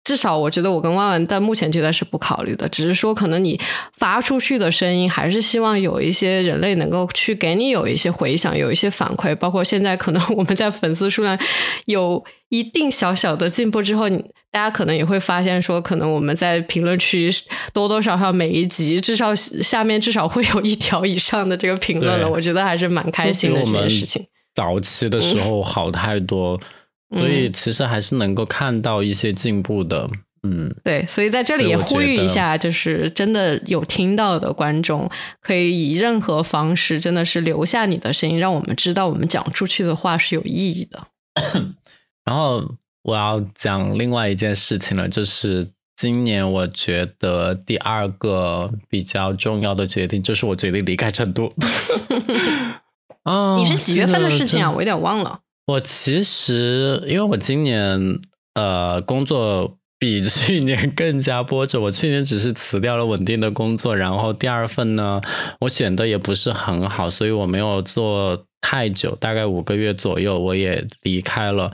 至少我觉得我跟万万在目前阶段是不考虑的，只是说可能你发出去的声音，还是希望有一些人类能够去给你有一些回响，有一些反馈。包括现在可能 我们在粉丝数量有一定小小的进步之后，大家可能也会发现说，可能我们在评论区多多少少每一集至少下面至少会有一条以上的这个评论了。我觉得还是蛮开心的这件事情。早期的时候好太多。所以其实还是能够看到一些进步的，嗯，对，所以在这里也呼吁一下，就是真的有听到的观众，可以以任何方式，真的是留下你的声音，让我们知道我们讲出去的话是有意义的。然后我要讲另外一件事情了，就是今年我觉得第二个比较重要的决定，就是我决定离开成都。啊，你是几月份的事情啊？我有点忘了。我其实，因为我今年呃工作比去年更加波折。我去年只是辞掉了稳定的工作，然后第二份呢，我选的也不是很好，所以我没有做太久，大概五个月左右，我也离开了。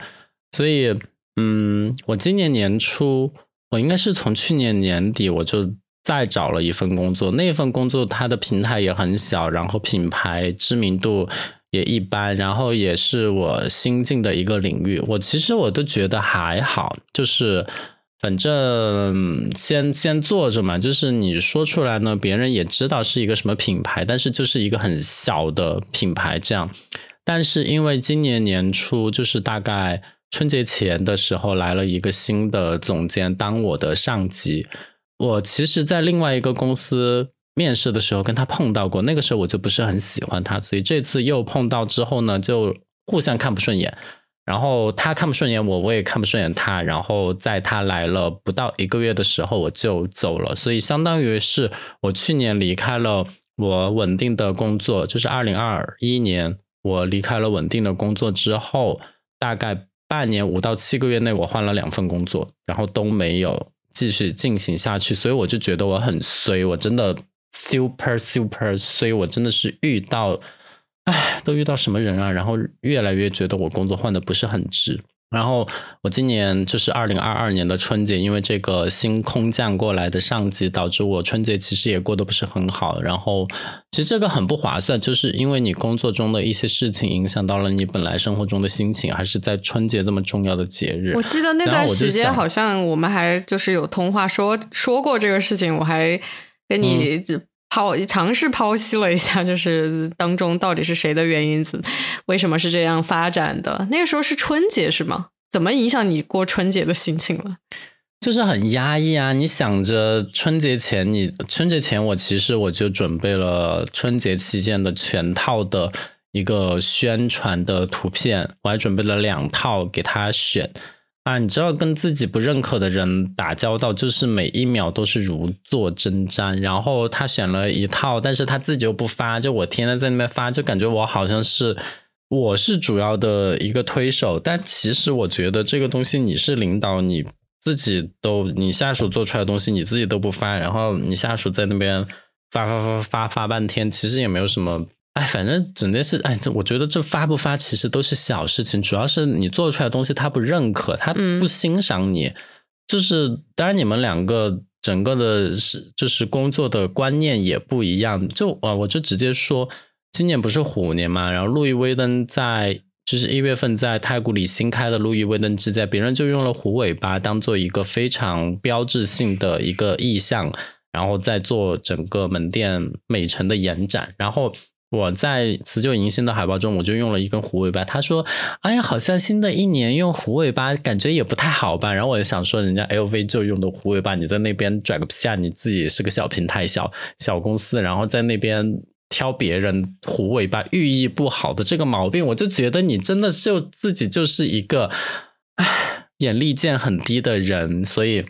所以，嗯，我今年年初，我应该是从去年年底我就再找了一份工作，那份工作它的平台也很小，然后品牌知名度。也一般，然后也是我新进的一个领域，我其实我都觉得还好，就是反正先先做着嘛，就是你说出来呢，别人也知道是一个什么品牌，但是就是一个很小的品牌这样。但是因为今年年初，就是大概春节前的时候，来了一个新的总监当我的上级，我其实，在另外一个公司。面试的时候跟他碰到过，那个时候我就不是很喜欢他，所以这次又碰到之后呢，就互相看不顺眼。然后他看不顺眼我，我也看不顺眼他。然后在他来了不到一个月的时候，我就走了。所以相当于是我去年离开了我稳定的工作，就是二零二一年我离开了稳定的工作之后，大概半年五到七个月内，我换了两份工作，然后都没有继续进行下去。所以我就觉得我很衰，我真的。Super super，所以我真的是遇到，唉，都遇到什么人啊？然后越来越觉得我工作换的不是很值，然后我今年就是二零二二年的春节，因为这个新空降过来的上级，导致我春节其实也过得不是很好。然后其实这个很不划算，就是因为你工作中的一些事情影响到了你本来生活中的心情，还是在春节这么重要的节日。我记得那段时间好像我们还就是有通话说说过这个事情，我还跟你剖尝试剖析了一下，就是当中到底是谁的原因子，为什么是这样发展的？那个时候是春节是吗？怎么影响你过春节的心情了？就是很压抑啊！你想着春节前，你春节前我其实我就准备了春节期间的全套的一个宣传的图片，我还准备了两套给他选啊！你知道跟自己不认可的人打交道，就是每一秒都是如坐针毡。然后他选了一套，但是他自己又不发，就我天天在那边发，就感觉我好像是。我是主要的一个推手，但其实我觉得这个东西你是领导，你自己都你下属做出来的东西你自己都不发，然后你下属在那边发发发发发半天，其实也没有什么，哎，反正整件事，哎，我觉得这发不发其实都是小事情，主要是你做出来的东西他不认可，他不欣赏你，就是当然你们两个整个的是就是工作的观念也不一样，就啊，我就直接说。今年不是虎年嘛，然后路易威登在就是一月份在太古里新开的路易威登之家，别人就用了虎尾巴当做一个非常标志性的一个意象，然后再做整个门店美城的延展。然后我在辞旧迎新的海报中，我就用了一根虎尾巴。他说：“哎呀，好像新的一年用虎尾巴，感觉也不太好吧？”然后我就想说，人家 LV 就用的虎尾巴，你在那边拽个屁啊！你自己是个小平台、小小公司，然后在那边。挑别人虎尾巴寓意不好的这个毛病，我就觉得你真的就自己就是一个，唉，眼力见很低的人。所以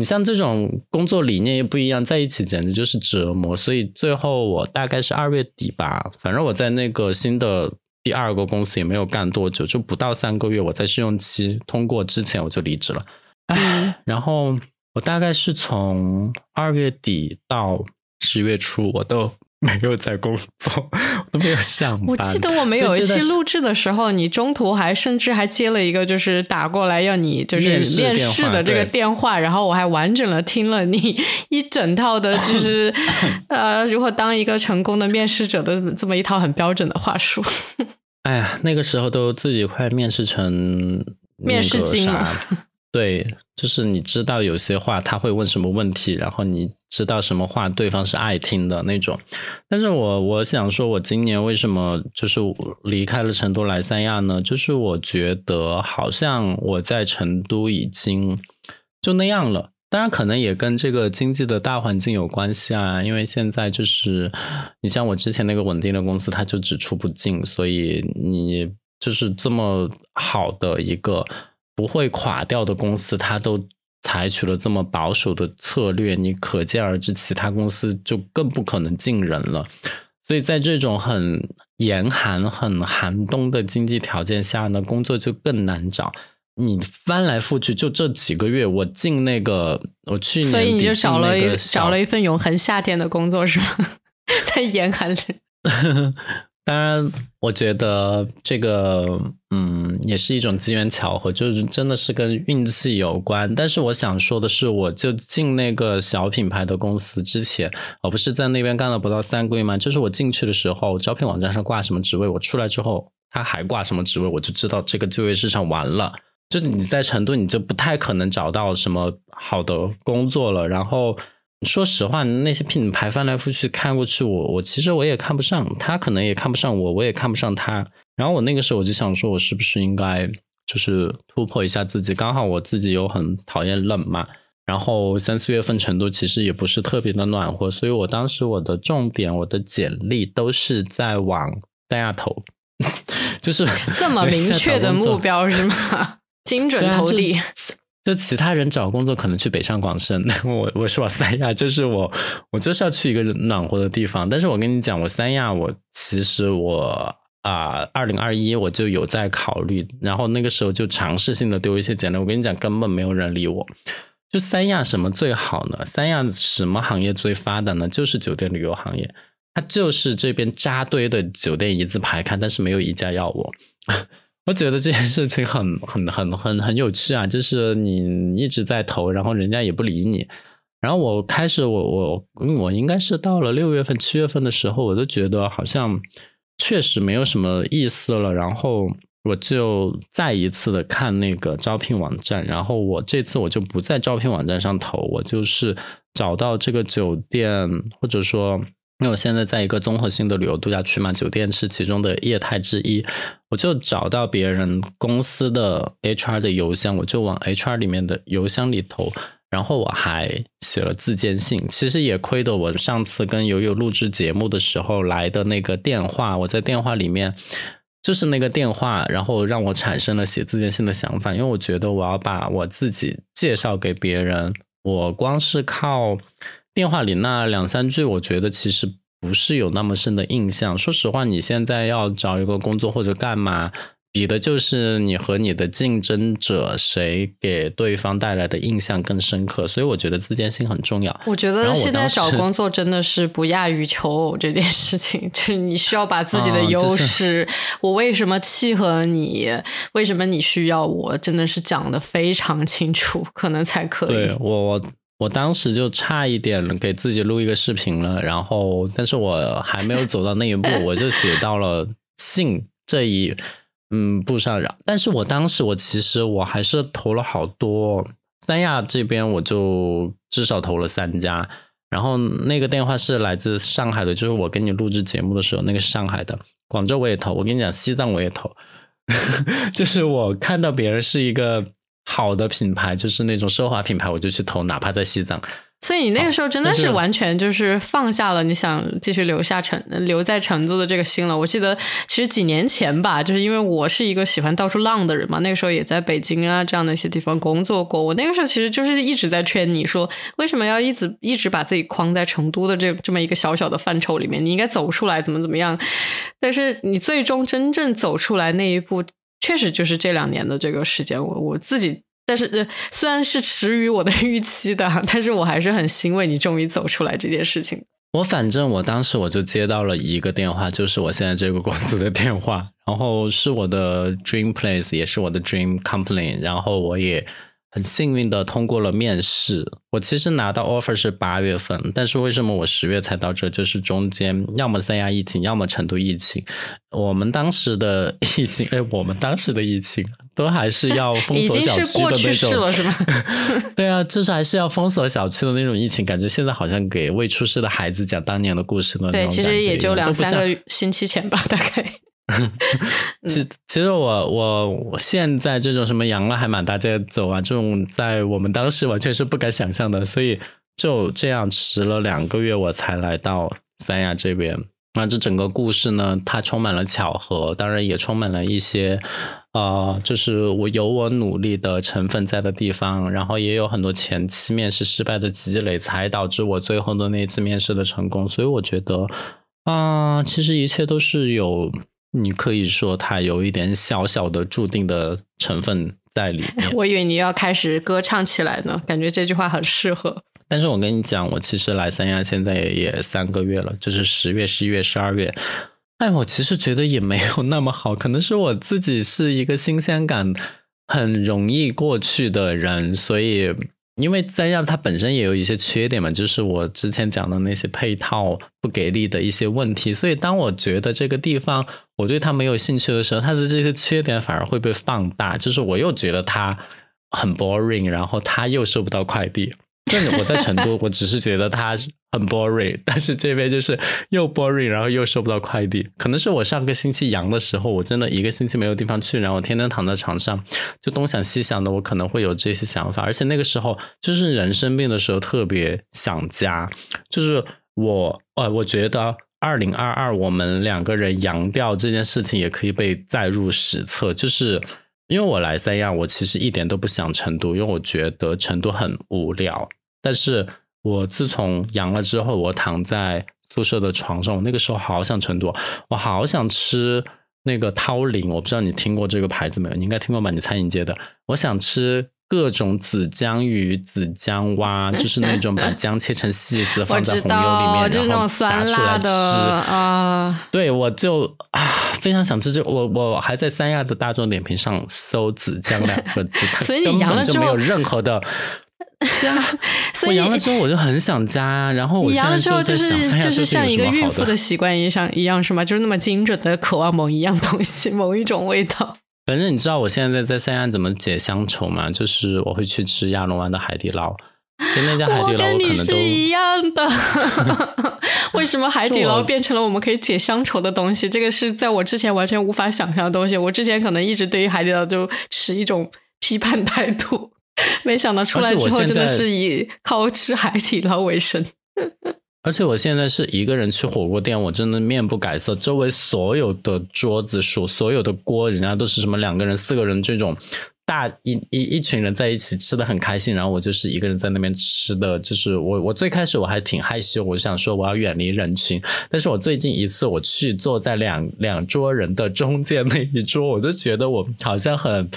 你像这种工作理念又不一样，在一起简直就是折磨。所以最后我大概是二月底吧，反正我在那个新的第二个公司也没有干多久，就不到三个月，我在试用期通过之前我就离职了。唉，然后我大概是从二月底到十月初，我都。没有在工作，都没有上班。我记得我们有一期录制的时候，你中途还甚至还接了一个，就是打过来要你就是面试的这个电话，然后我还完整的听了你一整套的，就是 呃，如何当一个成功的面试者的这么一套很标准的话术。哎呀，那个时候都自己快面试成面试精了。对，就是你知道有些话他会问什么问题，然后你知道什么话对方是爱听的那种。但是我我想说，我今年为什么就是离开了成都来三亚呢？就是我觉得好像我在成都已经就那样了。当然，可能也跟这个经济的大环境有关系啊。因为现在就是你像我之前那个稳定的公司，它就只出不进，所以你就是这么好的一个。不会垮掉的公司，它都采取了这么保守的策略，你可见而知，其他公司就更不可能进人了。所以在这种很严寒、很寒冬的经济条件下呢，工作就更难找。你翻来覆去，就这几个月，我进那个，我去年，所以你就找了一找了一份永恒夏天的工作是吗？在严寒里。当然，我觉得这个，嗯，也是一种机缘巧合，就是真的是跟运气有关。但是我想说的是，我就进那个小品牌的公司之前，我不是在那边干了不到三个月吗？就是我进去的时候，招聘网站上挂什么职位，我出来之后他还挂什么职位，我就知道这个就业市场完了。就是你在成都，你就不太可能找到什么好的工作了。然后。说实话，那些品牌翻来覆去看过去，我我其实我也看不上，他可能也看不上我，我也看不上他。然后我那个时候我就想说，我是不是应该就是突破一下自己？刚好我自己又很讨厌冷嘛。然后三四月份成都其实也不是特别的暖和，所以我当时我的重点，我的简历都是在往三亚投，就是这么明确的目标是吗？精准投递。就就其他人找工作可能去北上广深，我我是我三亚，就是我我就是要去一个暖和的地方。但是我跟你讲，我三亚，我其实我啊，二零二一我就有在考虑，然后那个时候就尝试性的丢一些简历。我跟你讲，根本没有人理我。就三亚什么最好呢？三亚什么行业最发达呢？就是酒店旅游行业，它就是这边扎堆的酒店一字排开，但是没有一家要我。我觉得这件事情很 很很很很有趣啊，就是你一直在投，然后人家也不理你。然后我开始，我我我应该是到了六月份、七月份的时候，我都觉得好像确实没有什么意思了。然后我就再一次的看那个招聘网站，然后我这次我就不在招聘网站上投，我就是找到这个酒店，或者说，因为我现在在一个综合性的旅游度假区嘛，酒店是其中的业态之一，我就找到别人公司的 HR 的邮箱，我就往 HR 里面的邮箱里投。然后我还写了自荐信，其实也亏得我上次跟友友录制节目的时候来的那个电话，我在电话里面就是那个电话，然后让我产生了写自荐信的想法，因为我觉得我要把我自己介绍给别人，我光是靠电话里那两三句，我觉得其实不是有那么深的印象。说实话，你现在要找一个工作或者干嘛？比的就是你和你的竞争者谁给对方带来的印象更深刻，所以我觉得自荐信很重要。我觉得现在找工作真的是不亚于求偶这件事情，就是你需要把自己的优势，我为什么契合你，为什么你需要我，真的是讲的非常清楚，可能才可以。对我，我我当时就差一点给自己录一个视频了，然后但是我还没有走到那一步，我就写到了信这一。嗯，步上然。但是我当时我其实我还是投了好多，三亚这边我就至少投了三家，然后那个电话是来自上海的，就是我跟你录制节目的时候，那个是上海的。广州我也投，我跟你讲，西藏我也投，就是我看到别人是一个好的品牌，就是那种奢华品牌，我就去投，哪怕在西藏。所以你那个时候真的是完全就是放下了你想继续留下成留在成都的这个心了。我记得其实几年前吧，就是因为我是一个喜欢到处浪的人嘛，那个时候也在北京啊这样的一些地方工作过。我那个时候其实就是一直在劝你说，为什么要一直一直把自己框在成都的这这么一个小小的范畴里面？你应该走出来，怎么怎么样？但是你最终真正走出来那一步，确实就是这两年的这个时间。我我自己。但是，呃，虽然是迟于我的预期的，但是我还是很欣慰你终于走出来这件事情。我反正我当时我就接到了一个电话，就是我现在这个公司的电话，然后是我的 dream place，也是我的 dream company，然后我也。很幸运的通过了面试，我其实拿到 offer 是八月份，但是为什么我十月才到这？就是中间要么三亚疫情，要么成都疫情。我们当时的疫情，哎，我们当时的疫情都还是要 封锁小区的那种，是吗？对啊，就是还是要封锁小区的那种疫情，感觉现在好像给未出世的孩子讲当年的故事了。对，其实也就两三个星期前吧，大概。其其实我我我现在这种什么阳了还满大街走啊，这种在我们当时完全是不敢想象的，所以就这样迟了两个月我才来到三亚这边。那这整个故事呢，它充满了巧合，当然也充满了一些呃，就是我有我努力的成分在的地方，然后也有很多前期面试失败的积累，才导致我最后的那一次面试的成功。所以我觉得啊，其实一切都是有。你可以说它有一点小小的注定的成分在里面。我以为你要开始歌唱起来呢，感觉这句话很适合。但是我跟你讲，我其实来三亚现在也三个月了，就是十月、十一月、十二月。哎，我其实觉得也没有那么好，可能是我自己是一个新鲜感很容易过去的人，所以。因为三亚它本身也有一些缺点嘛，就是我之前讲的那些配套不给力的一些问题，所以当我觉得这个地方我对它没有兴趣的时候，它的这些缺点反而会被放大，就是我又觉得它很 boring，然后它又收不到快递。就我在成都，我只是觉得它很 boring，但是这边就是又 boring，然后又收不到快递。可能是我上个星期阳的时候，我真的一个星期没有地方去，然后我天天躺在床上，就东想西想的，我可能会有这些想法。而且那个时候，就是人生病的时候，特别想家。就是我，呃，我觉得二零二二我们两个人阳掉这件事情也可以被载入史册。就是因为我来三亚，我其实一点都不想成都，因为我觉得成都很无聊。但是我自从阳了之后，我躺在宿舍的床上，我那个时候好想成都，我好想吃那个涛林，我不知道你听过这个牌子没有？你应该听过吧？你餐饮界的，我想吃各种紫姜鱼、紫姜蛙，就是那种把 姜切成细丝放在红油里面，就是那种酸辣的啊。对，我就啊非常想吃这，我我还在三亚的大众点评上搜“紫姜”两个字，所以你阳了之后没有任何的。我阳了之后我就很想家，然后我阳了之后就是就是像一个孕妇的习惯一样一样是吗？就是那么精准的渴望某一样东西，某一种味道。反正你知道我现在在三亚怎么解乡愁吗？就是我会去吃亚龙湾的海底捞，就那家海底捞我可能都一样的。为什么海底捞变成了我们可以解乡愁的东西？这个是在我之前完全无法想象的东西。我之前可能一直对于海底捞就持一种批判态度，没想到出来之后真的是以靠吃海底捞为生。而且我现在是一个人去火锅店，我真的面不改色。周围所有的桌子数，所有的锅，人家都是什么两个人、四个人这种大一一一群人在一起吃的很开心，然后我就是一个人在那边吃的，就是我我最开始我还挺害羞，我想说我要远离人群。但是我最近一次我去坐在两两桌人的中间那一桌，我就觉得我好像很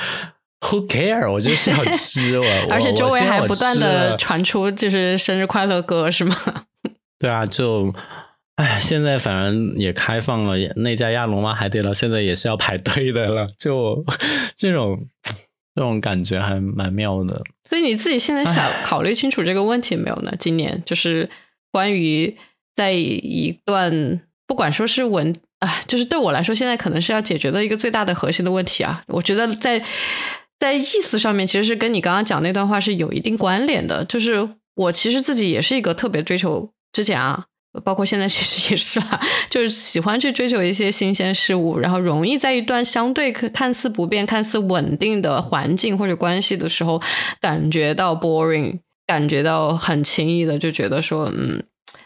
who care，我就是要 吃我，而且周围还不断的传出就是生日快乐歌，是吗？对啊，就，哎，现在反正也开放了，那家亚龙湾海底捞现在也是要排队的了，就这种这种感觉还蛮妙的。所以你自己现在想考虑清楚这个问题没有呢？今年就是关于在一段不管说是文啊，就是对我来说，现在可能是要解决的一个最大的核心的问题啊。我觉得在在意思上面，其实是跟你刚刚讲那段话是有一定关联的。就是我其实自己也是一个特别追求。之前啊，包括现在其实也是啊，就是喜欢去追求一些新鲜事物，然后容易在一段相对看似不变、看似稳定的环境或者关系的时候，感觉到 boring，感觉到很轻易的就觉得说，嗯，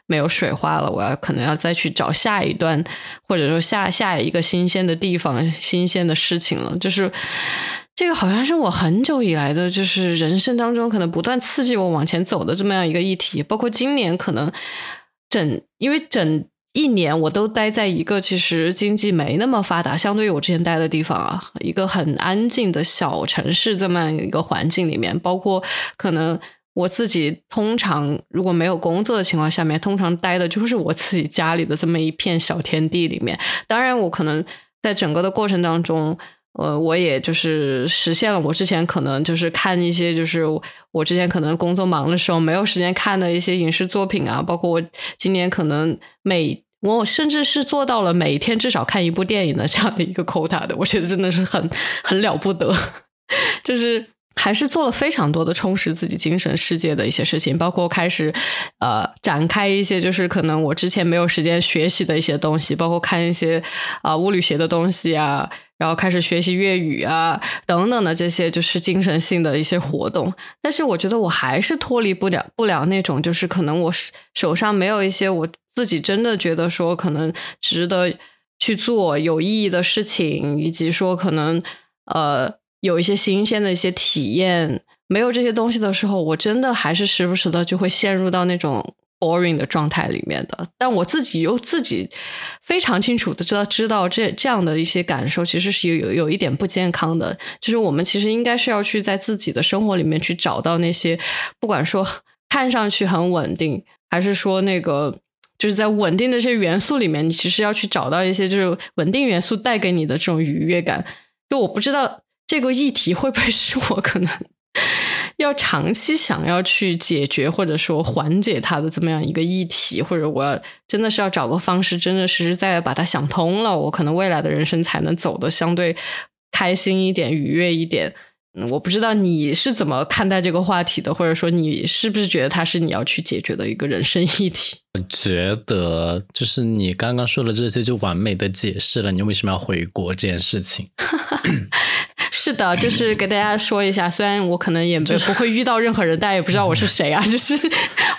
没有水花了，我要可能要再去找下一段，或者说下下一个新鲜的地方、新鲜的事情了。就是这个好像是我很久以来的，就是人生当中可能不断刺激我往前走的这么样一个议题，包括今年可能。整，因为整一年我都待在一个其实经济没那么发达，相对于我之前待的地方啊，一个很安静的小城市这么样一个环境里面，包括可能我自己通常如果没有工作的情况下面，通常待的就是我自己家里的这么一片小天地里面。当然，我可能在整个的过程当中。呃，我也就是实现了我之前可能就是看一些，就是我之前可能工作忙的时候没有时间看的一些影视作品啊，包括我今年可能每我甚至是做到了每天至少看一部电影的这样的一个 quota 的，我觉得真的是很很了不得，就是。还是做了非常多的充实自己精神世界的一些事情，包括开始呃展开一些就是可能我之前没有时间学习的一些东西，包括看一些啊物理学的东西啊，然后开始学习粤语啊等等的这些就是精神性的一些活动。但是我觉得我还是脱离不了不了那种就是可能我手上没有一些我自己真的觉得说可能值得去做有意义的事情，以及说可能呃。有一些新鲜的一些体验，没有这些东西的时候，我真的还是时不时的就会陷入到那种 boring 的状态里面的。但我自己又自己非常清楚的知道，知道这这样的一些感受其实是有有有一点不健康的。就是我们其实应该是要去在自己的生活里面去找到那些，不管说看上去很稳定，还是说那个就是在稳定的这些元素里面，你其实要去找到一些就是稳定元素带给你的这种愉悦感。就我不知道。这个议题会不会是我可能要长期想要去解决或者说缓解它的这么样一个议题？或者我真的是要找个方式，真的实实在在把它想通了，我可能未来的人生才能走得相对开心一点、愉悦一点。嗯，我不知道你是怎么看待这个话题的，或者说你是不是觉得它是你要去解决的一个人生议题？我觉得就是你刚刚说的这些，就完美的解释了你为什么要回国这件事情。是的，就是给大家说一下，虽然我可能也不不会遇到任何人，大家也不知道我是谁啊。就是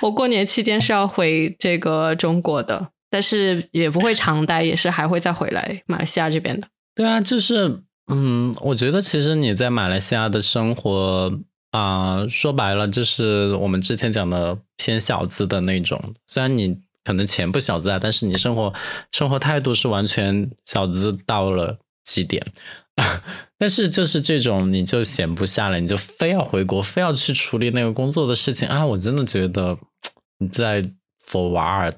我过年期间是要回这个中国的，但是也不会常待，也是还会再回来马来西亚这边的。对啊，就是嗯，我觉得其实你在马来西亚的生活啊，说白了就是我们之前讲的偏小资的那种。虽然你可能钱不小资啊，但是你生活生活态度是完全小资到了。极点。但是就是这种，你就闲不下来，你就非要回国，非要去处理那个工作的事情啊！我真的觉得你在 for what？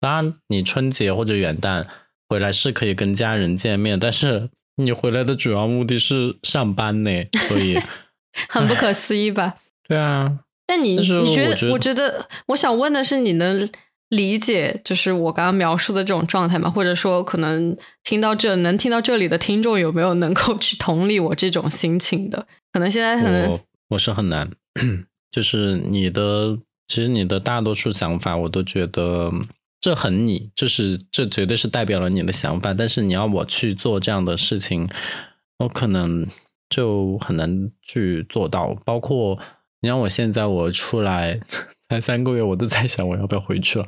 当然，你春节或者元旦回来是可以跟家人见面，但是你回来的主要目的是上班呢，所以 很不可思议吧？对啊。但你你觉得？我觉得，我想问的是，你能理解就是我刚刚描述的这种状态吗？或者说，可能听到这能听到这里的听众有没有能够去同理我这种心情的？可能现在可能我是很难，就是你的，其实你的大多数想法，我都觉得这很你，就是这绝对是代表了你的想法。但是你要我去做这样的事情，我可能就很难去做到，包括。你让我现在我出来才三个月，我都在想我要不要回去了。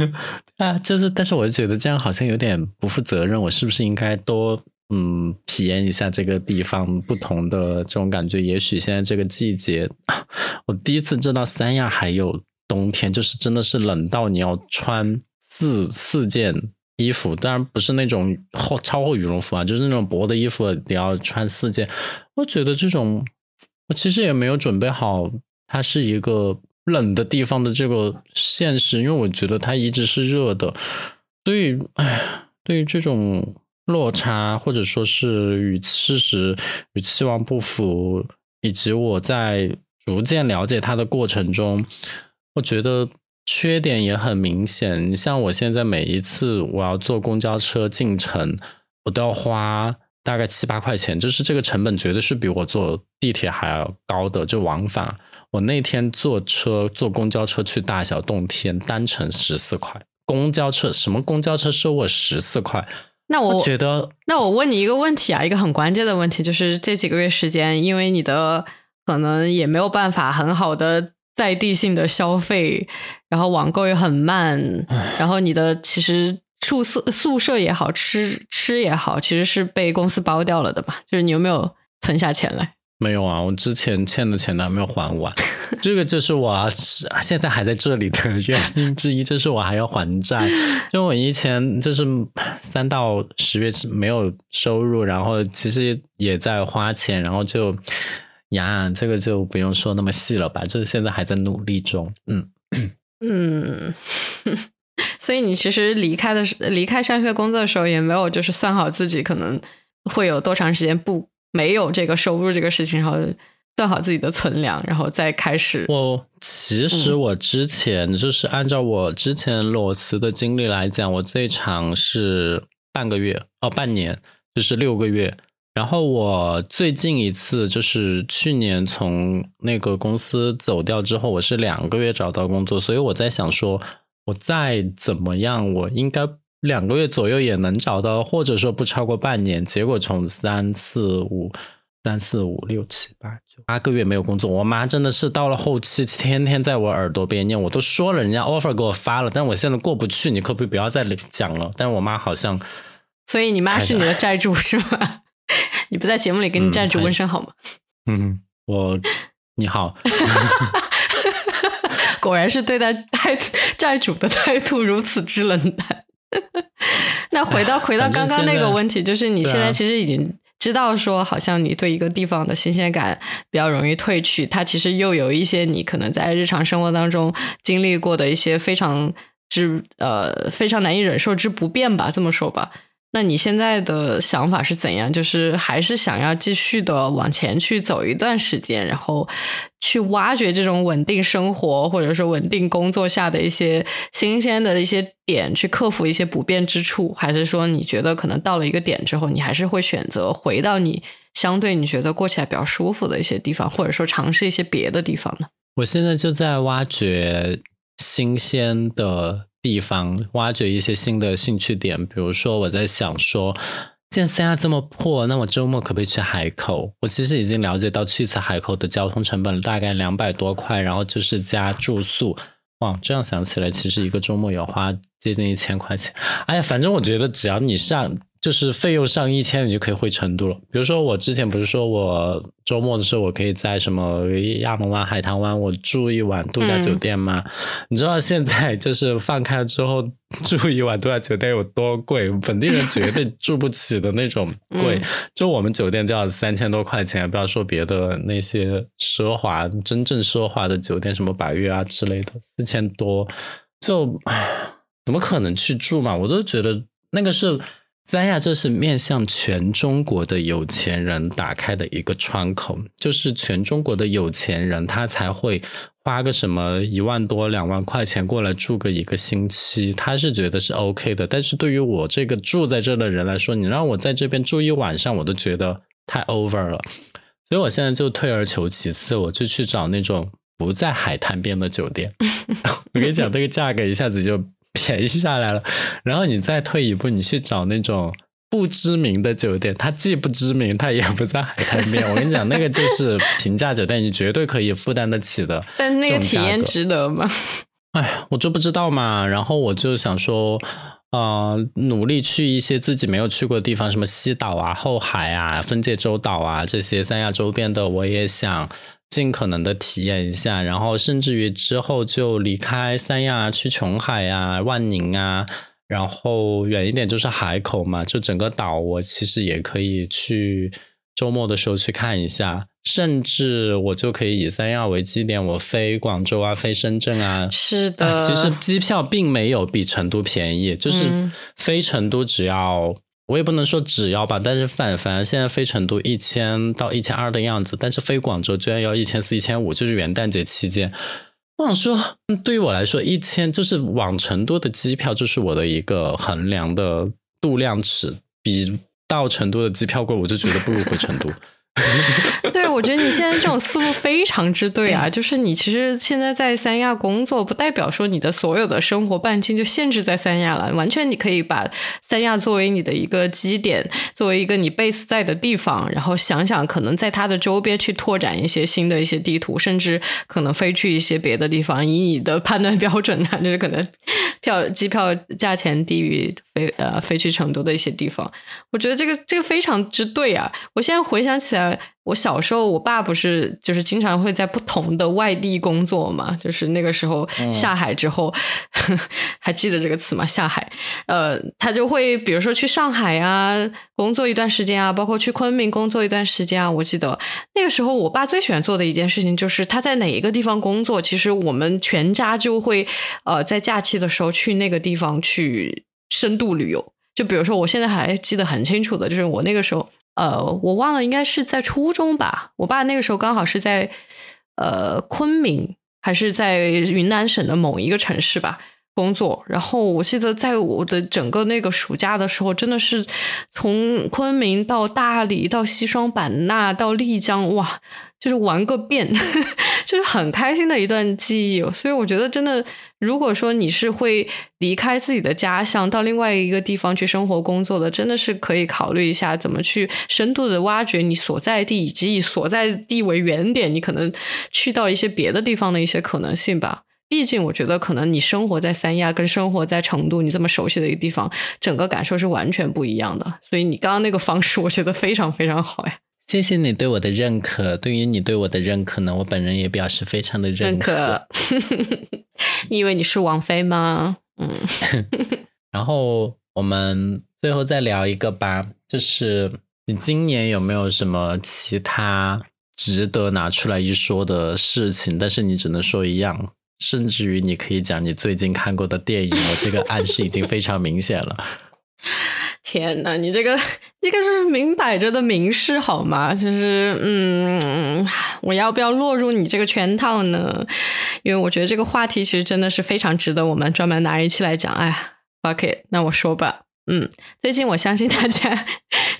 啊，就是，但是我就觉得这样好像有点不负责任。我是不是应该多嗯体验一下这个地方不同的这种感觉？也许现在这个季节，我第一次知道三亚还有冬天，就是真的是冷到你要穿四四件衣服，当然不是那种厚超厚羽绒服啊，就是那种薄的衣服，你要穿四件。我觉得这种。我其实也没有准备好，它是一个冷的地方的这个现实，因为我觉得它一直是热的，所以，哎，对于这种落差或者说是与事实与期望不符，以及我在逐渐了解它的过程中，我觉得缺点也很明显。你像我现在每一次我要坐公交车进城，我都要花。大概七八块钱，就是这个成本绝对是比我坐地铁还要高的。就往返，我那天坐车坐公交车去大小洞天，单程十四块。公交车什么公交车收我十四块？那我觉得，那我问你一个问题啊，一个很关键的问题，就是这几个月时间，因为你的可能也没有办法很好的在地性的消费，然后网购也很慢，然后你的其实。宿舍宿舍也好吃吃也好，其实是被公司包掉了的嘛。就是你有没有存下钱来？没有啊，我之前欠的钱都还没有还完。这个就是我现在还在这里的原因之一，就是我还要还债。因为我以前就是三到十月没有收入，然后其实也在花钱，然后就呀，这个就不用说那么细了吧。就是现在还在努力中。嗯嗯。所以你其实离开的时离开上学工作的时候，也没有就是算好自己可能会有多长时间不没有这个收入这个事情，然后算好自己的存粮，然后再开始。我其实我之前就是按照我之前裸辞的经历来讲，我最长是半个月哦，半年就是六个月。然后我最近一次就是去年从那个公司走掉之后，我是两个月找到工作，所以我在想说。我再怎么样，我应该两个月左右也能找到，或者说不超过半年。结果从三四五、三四五六七八九八个月没有工作，我妈真的是到了后期，天天在我耳朵边念。我都说了，人家 offer 给我发了，但我现在过不去，你可不可以不要再讲了？但是我妈好像，所以你妈是你的债主是吗？你不在节目里跟你债主问声好吗？嗯，我你好。果然是对待债债主的态度如此之冷淡。那回到回到刚刚那个问题，就是你现在其实已经知道说，好像你对一个地方的新鲜感比较容易褪去，它其实又有一些你可能在日常生活当中经历过的一些非常之呃非常难以忍受之不便吧，这么说吧。那你现在的想法是怎样？就是还是想要继续的往前去走一段时间，然后去挖掘这种稳定生活或者说稳定工作下的一些新鲜的一些点，去克服一些不便之处，还是说你觉得可能到了一个点之后，你还是会选择回到你相对你觉得过起来比较舒服的一些地方，或者说尝试一些别的地方呢？我现在就在挖掘新鲜的。地方挖掘一些新的兴趣点，比如说我在想说，既然三亚这么破，那我周末可不可以去海口？我其实已经了解到去一次海口的交通成本大概两百多块，然后就是加住宿。哇，这样想起来，其实一个周末要花接近一千块钱。哎呀，反正我觉得只要你上就是费用上一千，你就可以回成都了。比如说，我之前不是说我周末的时候，我可以在什么亚龙湾、海棠湾，我住一晚度假酒店吗？你知道现在就是放开之后住一晚度假酒店有多贵？本地人绝对住不起的那种贵。就我们酒店就要三千多块钱，不要说别的那些奢华、真正奢华的酒店，什么百悦啊之类的，四千多，就怎么可能去住嘛？我都觉得那个是。三亚这是面向全中国的有钱人打开的一个窗口，就是全中国的有钱人他才会花个什么一万多两万块钱过来住个一个星期，他是觉得是 OK 的。但是对于我这个住在这的人来说，你让我在这边住一晚上，我都觉得太 over 了。所以我现在就退而求其次，我就去找那种不在海滩边的酒店。我跟你讲，这个价格一下子就。便宜下来了，然后你再退一步，你去找那种不知名的酒店，它既不知名，它也不在海滩边。我跟你讲，那个就是平价酒店，你绝对可以负担得起的。但那个体验值得吗？哎，我就不知道嘛。然后我就想说，啊，努力去一些自己没有去过的地方，什么西岛啊、后海啊、分界洲岛啊这些三亚周边的，我也想。尽可能的体验一下，然后甚至于之后就离开三亚去琼海啊、万宁啊，然后远一点就是海口嘛，就整个岛我其实也可以去周末的时候去看一下，甚至我就可以以三亚为基点，我飞广州啊、飞深圳啊。是的，其实机票并没有比成都便宜，就是飞成都只要。我也不能说只要吧，但是反反正现在飞成都一千到一千二的样子，但是飞广州居然要一千四、一千五，就是元旦节期间。我想说，对于我来说，一千就是往成都的机票，就是我的一个衡量的度量尺，比到成都的机票贵，我就觉得不如回成都。对，我觉得你现在这种思路非常之对啊！就是你其实现在在三亚工作，不代表说你的所有的生活半径就限制在三亚了。完全你可以把三亚作为你的一个基点，作为一个你 base 在的地方，然后想想可能在它的周边去拓展一些新的一些地图，甚至可能飞去一些别的地方。以你的判断标准呢，就是可能票机票价钱低于飞呃飞去成都的一些地方。我觉得这个这个非常之对啊！我现在回想起来。我小时候，我爸不是就是经常会在不同的外地工作嘛，就是那个时候下海之后，还记得这个词吗？下海，呃，他就会比如说去上海啊工作一段时间啊，包括去昆明工作一段时间啊。我记得那个时候，我爸最喜欢做的一件事情就是他在哪一个地方工作，其实我们全家就会呃在假期的时候去那个地方去深度旅游。就比如说，我现在还记得很清楚的，就是我那个时候。呃，我忘了，应该是在初中吧。我爸那个时候刚好是在呃昆明，还是在云南省的某一个城市吧工作。然后我记得在我的整个那个暑假的时候，真的是从昆明到大理，到西双版纳，到丽江，哇！就是玩个遍，就是很开心的一段记忆。所以我觉得，真的，如果说你是会离开自己的家乡到另外一个地方去生活工作的，真的是可以考虑一下怎么去深度的挖掘你所在地，以及以所在地为原点，你可能去到一些别的地方的一些可能性吧。毕竟，我觉得可能你生活在三亚跟生活在成都，你这么熟悉的一个地方，整个感受是完全不一样的。所以你刚刚那个方式，我觉得非常非常好呀。谢谢你对我的认可。对于你对我的认可呢，我本人也表示非常的认可。你以为你是王菲吗？嗯。然后我们最后再聊一个吧，就是你今年有没有什么其他值得拿出来一说的事情？但是你只能说一样，甚至于你可以讲你最近看过的电影。我这个暗示已经非常明显了。天呐，你这个 这个是明摆着的明示好吗？就是，嗯，我要不要落入你这个圈套呢？因为我觉得这个话题其实真的是非常值得我们专门拿一期来讲。哎，fuck 那我说吧，嗯，最近我相信大家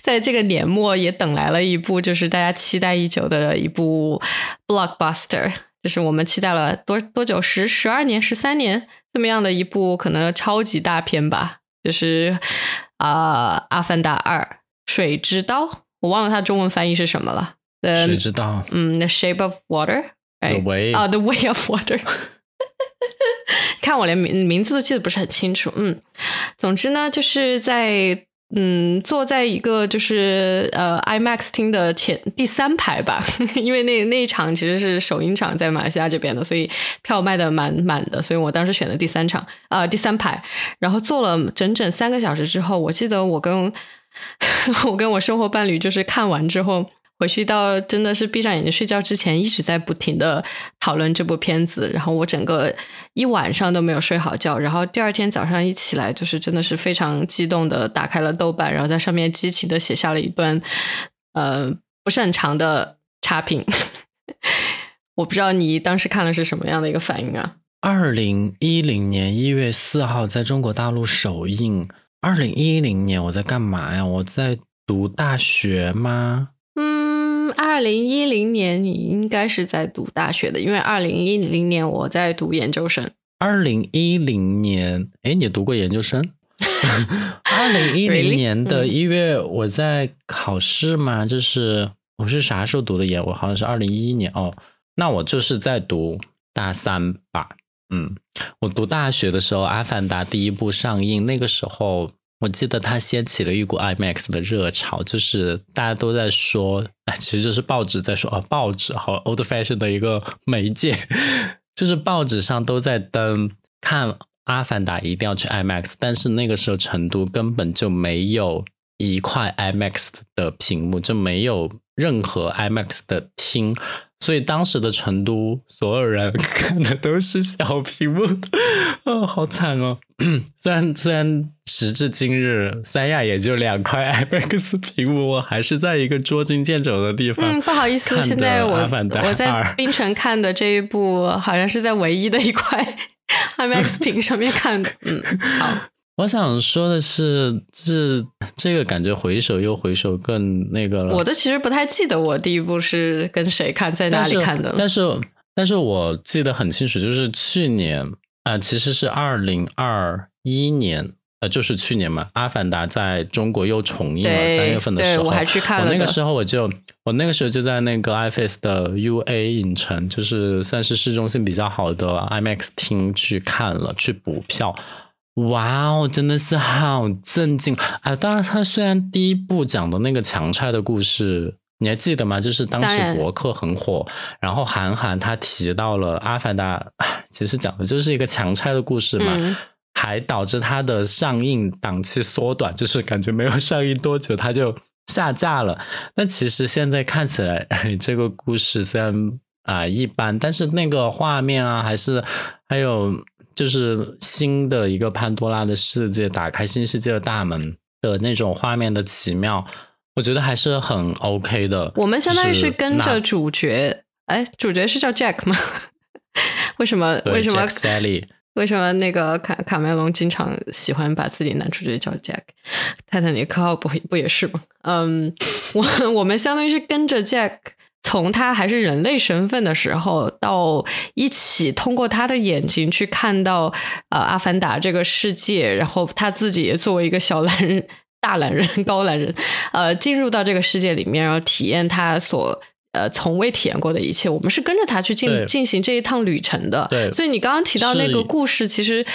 在这个年末也等来了一部，就是大家期待已久的一部 blockbuster，就是我们期待了多多久？十十二年、十三年这么样的一部可能超级大片吧，就是。啊，《阿凡达二：水之刀》，我忘了它中文翻译是什么了。水之道，嗯，《The Shape of Water》，The Way 啊，《The Way of Water》。看我连名名字都记得不是很清楚。嗯，总之呢，就是在嗯，坐在一个就是呃 IMAX 厅的前第三排吧，因为那那一场其实是首映场在马来西亚这边的，所以票卖的蛮满的，所以我当时选的第三场，呃第三排，然后坐了整整三个小时之后，我记得我跟 我跟我生活伴侣就是看完之后。回去到真的是闭上眼睛睡觉之前，一直在不停的讨论这部片子，然后我整个一晚上都没有睡好觉，然后第二天早上一起来，就是真的是非常激动的打开了豆瓣，然后在上面激情的写下了一段呃不是很长的差评。我不知道你当时看了是什么样的一个反应啊？二零一零年一月四号在中国大陆首映。二零一零年我在干嘛呀？我在读大学吗？二零一零年你应该是在读大学的，因为二零一零年我在读研究生。二零一零年，哎，你读过研究生？二零一零年的一月我在考试吗？就是我是啥时候读的研？我好像是二零一一年哦，那我就是在读大三吧。嗯，我读大学的时候，《阿凡达》第一部上映，那个时候。我记得它掀起了一股 IMAX 的热潮，就是大家都在说，哎，其实就是报纸在说啊，报纸好 old fashion 的一个媒介，就是报纸上都在登看《阿凡达》一定要去 IMAX，但是那个时候成都根本就没有一块 IMAX 的屏幕，就没有任何 IMAX 的厅。所以当时的成都，所有人看的都是小屏幕，哦，好惨哦！虽然虽然时至今日，三亚也就两块 IMAX 屏幕，我还是在一个捉襟见肘的地方。嗯，不好意思，现在我我在冰城看的这一部，好像是在唯一的一块 IMAX 屏上面看的。嗯，好。我想说的是，是这个感觉回首又回首更那个了。我的其实不太记得我第一部是跟谁看，在哪里看的。但是，但是我记得很清楚，就是去年啊，其实是二零二一年，呃，就是去年嘛，《阿凡达》在中国又重映了，三月份的时候，我还去看了。我那个时候我就，我那个时候就在那个 IFS 的 UA 影城，就是算是市中心比较好的 IMAX 厅去看了，去补票。哇哦，真的是好震惊啊！当然，他虽然第一部讲的那个强拆的故事，你还记得吗？就是当时博客很火，然后韩寒他提到了《阿凡达》，其实讲的就是一个强拆的故事嘛，还导致它的上映档期缩短，就是感觉没有上映多久它就下架了。那其实现在看起来，这个故事虽然啊一般，但是那个画面啊，还是还有。就是新的一个潘多拉的世界，打开新世界的大门的那种画面的奇妙，我觉得还是很 OK 的。我们相当于是跟着主角，哎，主角是叫 Jack 吗？为什么？为什么？Sally？为什么那个卡卡梅隆经常喜欢把自己男主角叫 Jack？泰坦尼克号不不也是吗？嗯，我 我们相当于是跟着 Jack。从他还是人类身份的时候，到一起通过他的眼睛去看到呃阿凡达这个世界，然后他自己也作为一个小蓝人、大蓝人、高蓝人，呃，进入到这个世界里面，然后体验他所。呃，从未体验过的一切，我们是跟着他去进进行这一趟旅程的。对，所以你刚刚提到那个故事，其实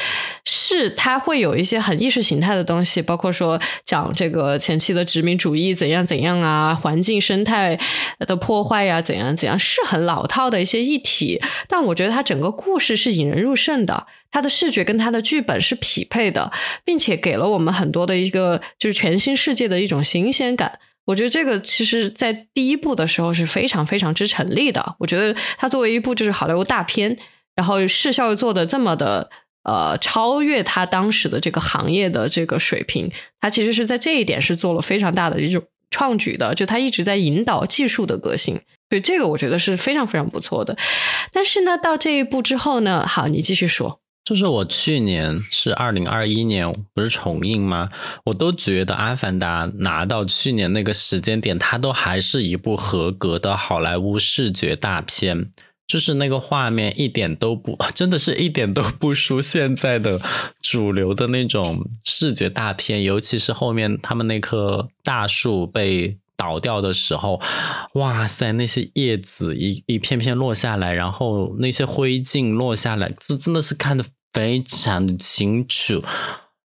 是他会有一些很意识形态的东西，包括说讲这个前期的殖民主义怎样怎样啊，环境生态的破坏呀，怎样怎样，是很老套的一些议题。但我觉得他整个故事是引人入胜的，他的视觉跟他的剧本是匹配的，并且给了我们很多的一个就是全新世界的一种新鲜感。我觉得这个其实，在第一部的时候是非常非常之成立的。我觉得它作为一部就是好莱坞大片，然后视效又做的这么的呃超越它当时的这个行业的这个水平，它其实是在这一点是做了非常大的一种创举的。就它一直在引导技术的革新，所以这个我觉得是非常非常不错的。但是呢，到这一步之后呢，好，你继续说。就是我去年是二零二一年不是重映吗？我都觉得《阿凡达》拿到去年那个时间点，它都还是一部合格的好莱坞视觉大片。就是那个画面一点都不，真的是一点都不输现在的主流的那种视觉大片。尤其是后面他们那棵大树被倒掉的时候，哇塞，那些叶子一一片片落下来，然后那些灰烬落下来，这真的是看得。非常的清楚，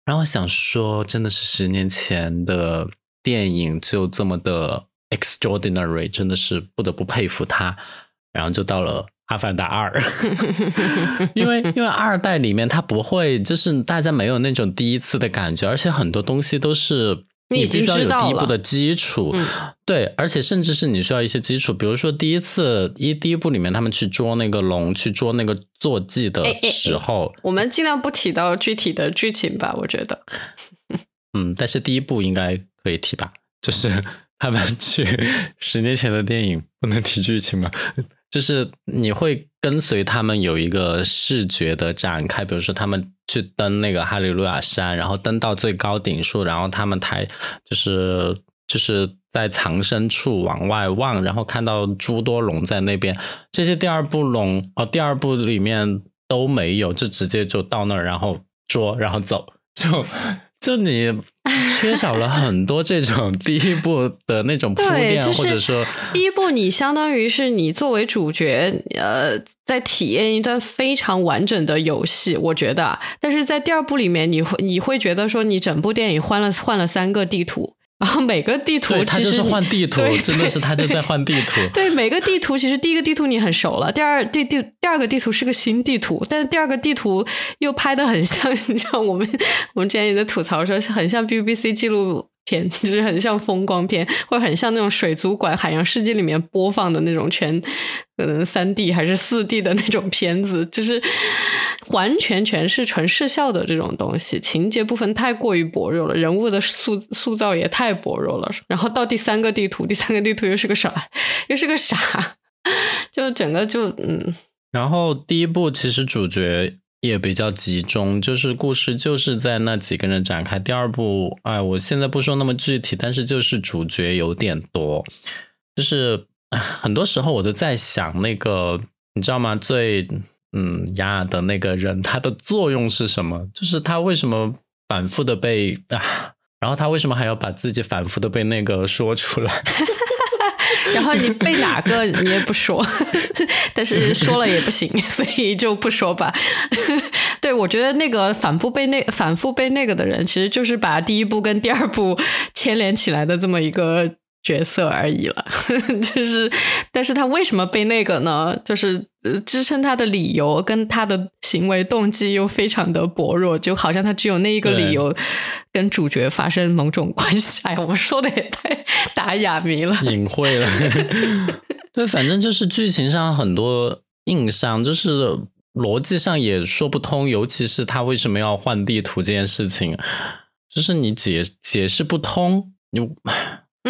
然后想说，真的是十年前的电影就这么的 extraordinary，真的是不得不佩服他。然后就到了《阿凡达二》，因为因为二代里面它不会，就是大家没有那种第一次的感觉，而且很多东西都是。你已经知道第一步的基础，对，而且甚至是你需要一些基础，比如说第一次一第一部里面他们去捉那个龙，去捉那个坐骑的时候，我们尽量不提到具体的剧情吧，我觉得。嗯，但是第一部应该可以提吧，就是 他们去 十年前的电影不能提剧情吗？就是你会跟随他们有一个视觉的展开，比如说他们去登那个哈利路亚山，然后登到最高顶处，然后他们抬就是就是在藏身处往外望，然后看到诸多龙在那边。这些第二部龙哦，第二部里面都没有，就直接就到那儿，然后捉，然后走，就就你。缺少了很多这种第一部的那种铺垫，或者说第一部你相当于是你作为主角，呃，在体验一段非常完整的游戏，我觉得。但是在第二部里面，你会你会觉得说，你整部电影换了换了三个地图。然后每个地图其实换地图，真的是他就在换地图。对每个地图，其实第一个地图你很熟了，第二第第第二个地图是个新地图，但是第二个地图又拍的很像，你知道我们我们之前也在吐槽说，很像 BBC 记录。片 就是很像风光片，或者很像那种水族馆、海洋世界里面播放的那种全可能三 D 还是四 D 的那种片子，就是完全全是纯视效的这种东西，情节部分太过于薄弱了，人物的塑塑造也太薄弱了。然后到第三个地图，第三个地图又是个啥，又是个啥，就整个就嗯。然后第一部其实主角。也比较集中，就是故事就是在那几个人展开。第二部，哎，我现在不说那么具体，但是就是主角有点多，就是 很多时候我都在想，那个你知道吗？最嗯呀的那个人，他的作用是什么？就是他为什么反复的被啊？然后他为什么还要把自己反复的被那个说出来？然后你背哪个你也不说，但是说了也不行，所以就不说吧。对我觉得那个反复背那反复背那个的人，其实就是把第一步跟第二步 牵连起来的这么一个。角色而已了，就是，但是他为什么被那个呢？就是支撑他的理由跟他的行为动机又非常的薄弱，就好像他只有那一个理由跟主角发生某种关系。哎我们说的也太打哑谜了，隐晦了。对，反正就是剧情上很多硬伤，就是逻辑上也说不通，尤其是他为什么要换地图这件事情，就是你解解释不通，你。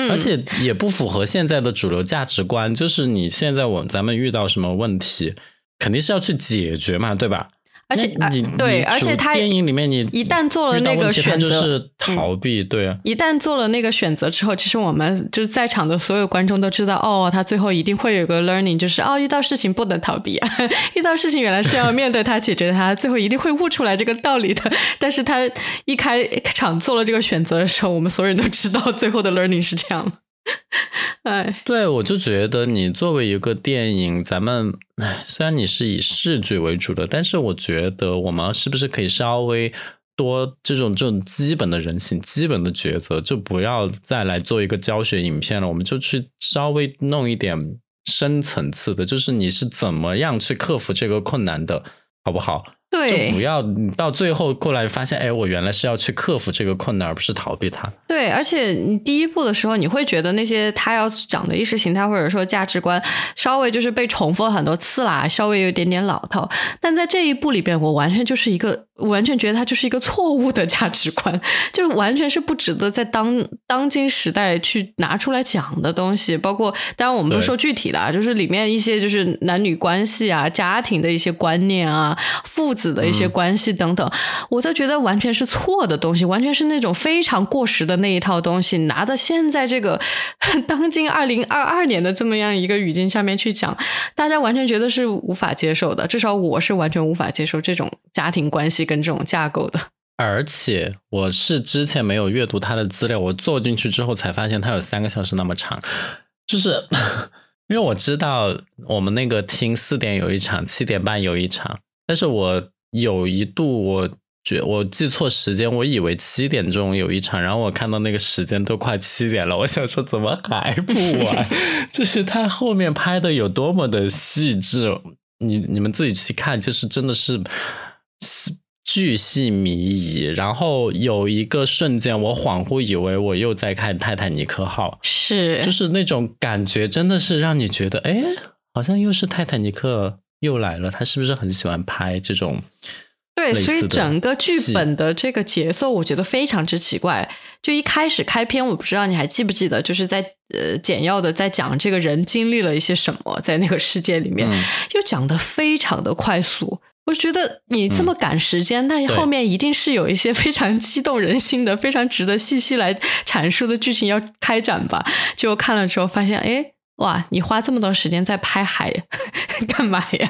而且也不符合现在的主流价值观，就是你现在我咱们遇到什么问题，肯定是要去解决嘛，对吧？而且你对，而且他电影里面你一旦做了那个选择，就是逃避，对啊。一旦做了那个选择之后，其实我们就是在场的所有观众都知道，哦，他最后一定会有个 learning，就是哦，遇到事情不能逃避啊，遇到事情原来是要面对它、解决它，最后一定会悟出来这个道理的。但是他一开场做了这个选择的时候，我们所有人都知道最后的 learning 是这样。哎，对，我就觉得你作为一个电影，咱们哎，虽然你是以视觉为主的，但是我觉得我们是不是可以稍微多这种这种基本的人性、基本的抉择，就不要再来做一个教学影片了，我们就去稍微弄一点深层次的，就是你是怎么样去克服这个困难的，好不好？对，就不要到最后过来发现，哎，我原来是要去克服这个困难，而不是逃避它。对，而且你第一步的时候，你会觉得那些他要讲的意识形态或者说价值观，稍微就是被重复了很多次啦，稍微有一点点老套。但在这一步里边，我完全就是一个。完全觉得它就是一个错误的价值观，就完全是不值得在当当今时代去拿出来讲的东西。包括，当然我们不说具体的啊，就是里面一些就是男女关系啊、家庭的一些观念啊、父子的一些关系等等，我都觉得完全是错的东西，完全是那种非常过时的那一套东西，拿到现在这个 当今二零二二年的这么样一个语境下面去讲，大家完全觉得是无法接受的。至少我是完全无法接受这种家庭关系。跟这种架构的，而且我是之前没有阅读他的资料，我坐进去之后才发现他有三个小时那么长，就是因为我知道我们那个厅四点有一场，七点半有一场，但是我有一度我觉我记错时间，我以为七点钟有一场，然后我看到那个时间都快七点了，我想说怎么还不完？就是他后面拍的有多么的细致，你你们自己去看，就是真的是巨细靡遗。然后有一个瞬间，我恍惚以为我又在看《泰坦尼克号》，是就是那种感觉，真的是让你觉得，哎，好像又是泰坦尼克又来了。他是不是很喜欢拍这种？对，所以整个剧本的这个节奏，我觉得非常之奇怪。就一开始开篇，我不知道你还记不记得，就是在呃简要的在讲这个人经历了一些什么，在那个世界里面，又讲的非常的快速。我觉得你这么赶时间，那后面一定是有一些非常激动人心的、非常值得细细来阐述的剧情要开展吧。就看了之后发现，哎，哇，你花这么多时间在拍海 干嘛呀？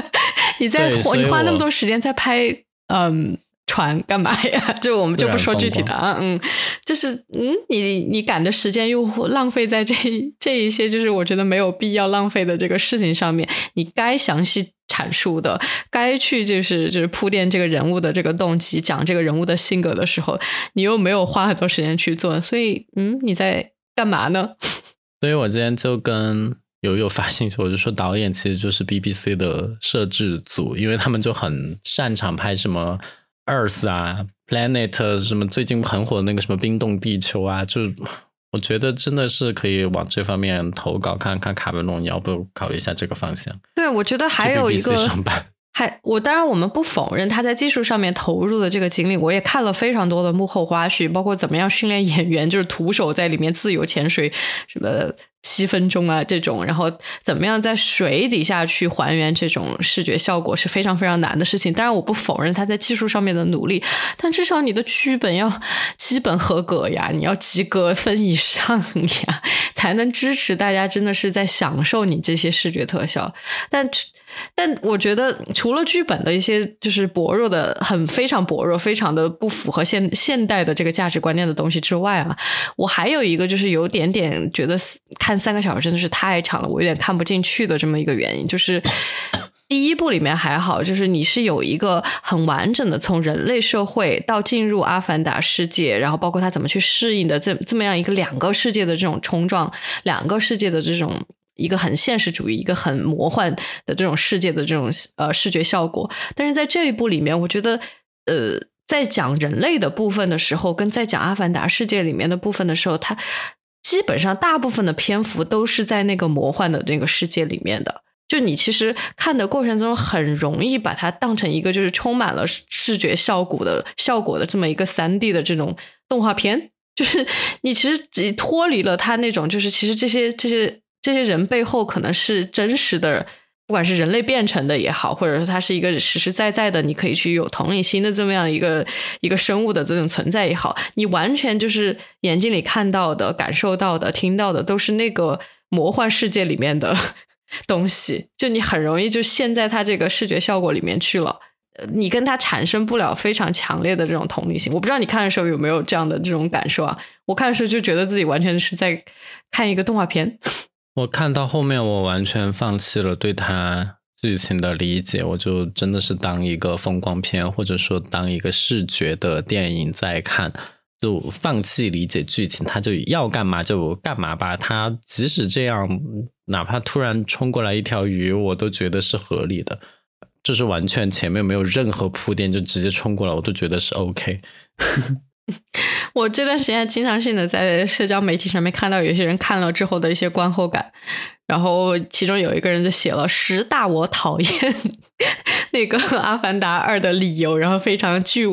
你在你花那么多时间在拍嗯船干嘛呀？就我们就不说具体的啊，嗯，就是嗯，你你赶的时间又浪费在这这一些，就是我觉得没有必要浪费的这个事情上面。你该详细阐述的，该去就是就是铺垫这个人物的这个动机，讲这个人物的性格的时候，你又没有花很多时间去做，所以嗯，你在干嘛呢？所以我今天就跟。友友发信息，我就说导演其实就是 BBC 的摄制组，因为他们就很擅长拍什么 Earth 啊，Planet 什么最近很火的那个什么冰冻地球啊，就我觉得真的是可以往这方面投稿，看看卡梅隆你要不考虑一下这个方向。对，我觉得还有一个。还我当然我们不否认他在技术上面投入的这个精力，我也看了非常多的幕后花絮，包括怎么样训练演员，就是徒手在里面自由潜水什么七分钟啊这种，然后怎么样在水底下去还原这种视觉效果是非常非常难的事情。当然我不否认他在技术上面的努力，但至少你的剧本要基本合格呀，你要及格分以上呀，才能支持大家真的是在享受你这些视觉特效。但但我觉得，除了剧本的一些就是薄弱的、很非常薄弱、非常的不符合现现代的这个价值观念的东西之外啊，我还有一个就是有点点觉得看三个小时真的是太长了，我有点看不进去的这么一个原因，就是第一部里面还好，就是你是有一个很完整的从人类社会到进入阿凡达世界，然后包括他怎么去适应的这这么样一个两个世界的这种冲撞，两个世界的这种。一个很现实主义、一个很魔幻的这种世界的这种呃视觉效果，但是在这一部里面，我觉得呃，在讲人类的部分的时候，跟在讲阿凡达世界里面的部分的时候，它基本上大部分的篇幅都是在那个魔幻的那个世界里面的。就你其实看的过程中，很容易把它当成一个就是充满了视觉效果的效果的这么一个三 D 的这种动画片，就是你其实只脱离了它那种就是其实这些这些。这些人背后可能是真实的，不管是人类变成的也好，或者说它是一个实实在在的，你可以去有同理心的这么样一个一个生物的这种存在也好，你完全就是眼睛里看到的、感受到的、听到的，都是那个魔幻世界里面的 东西，就你很容易就陷在它这个视觉效果里面去了，你跟它产生不了非常强烈的这种同理心。我不知道你看的时候有没有这样的这种感受啊？我看的时候就觉得自己完全是在看一个动画片。我看到后面，我完全放弃了对他剧情的理解，我就真的是当一个风光片，或者说当一个视觉的电影在看，就放弃理解剧情，他就要干嘛就干嘛吧。他即使这样，哪怕突然冲过来一条鱼，我都觉得是合理的，就是完全前面没有任何铺垫就直接冲过来，我都觉得是 OK。我这段时间经常性的在社交媒体上面看到有些人看了之后的一些观后感，然后其中有一个人就写了十大我讨厌 那个《阿凡达二》的理由，然后非常具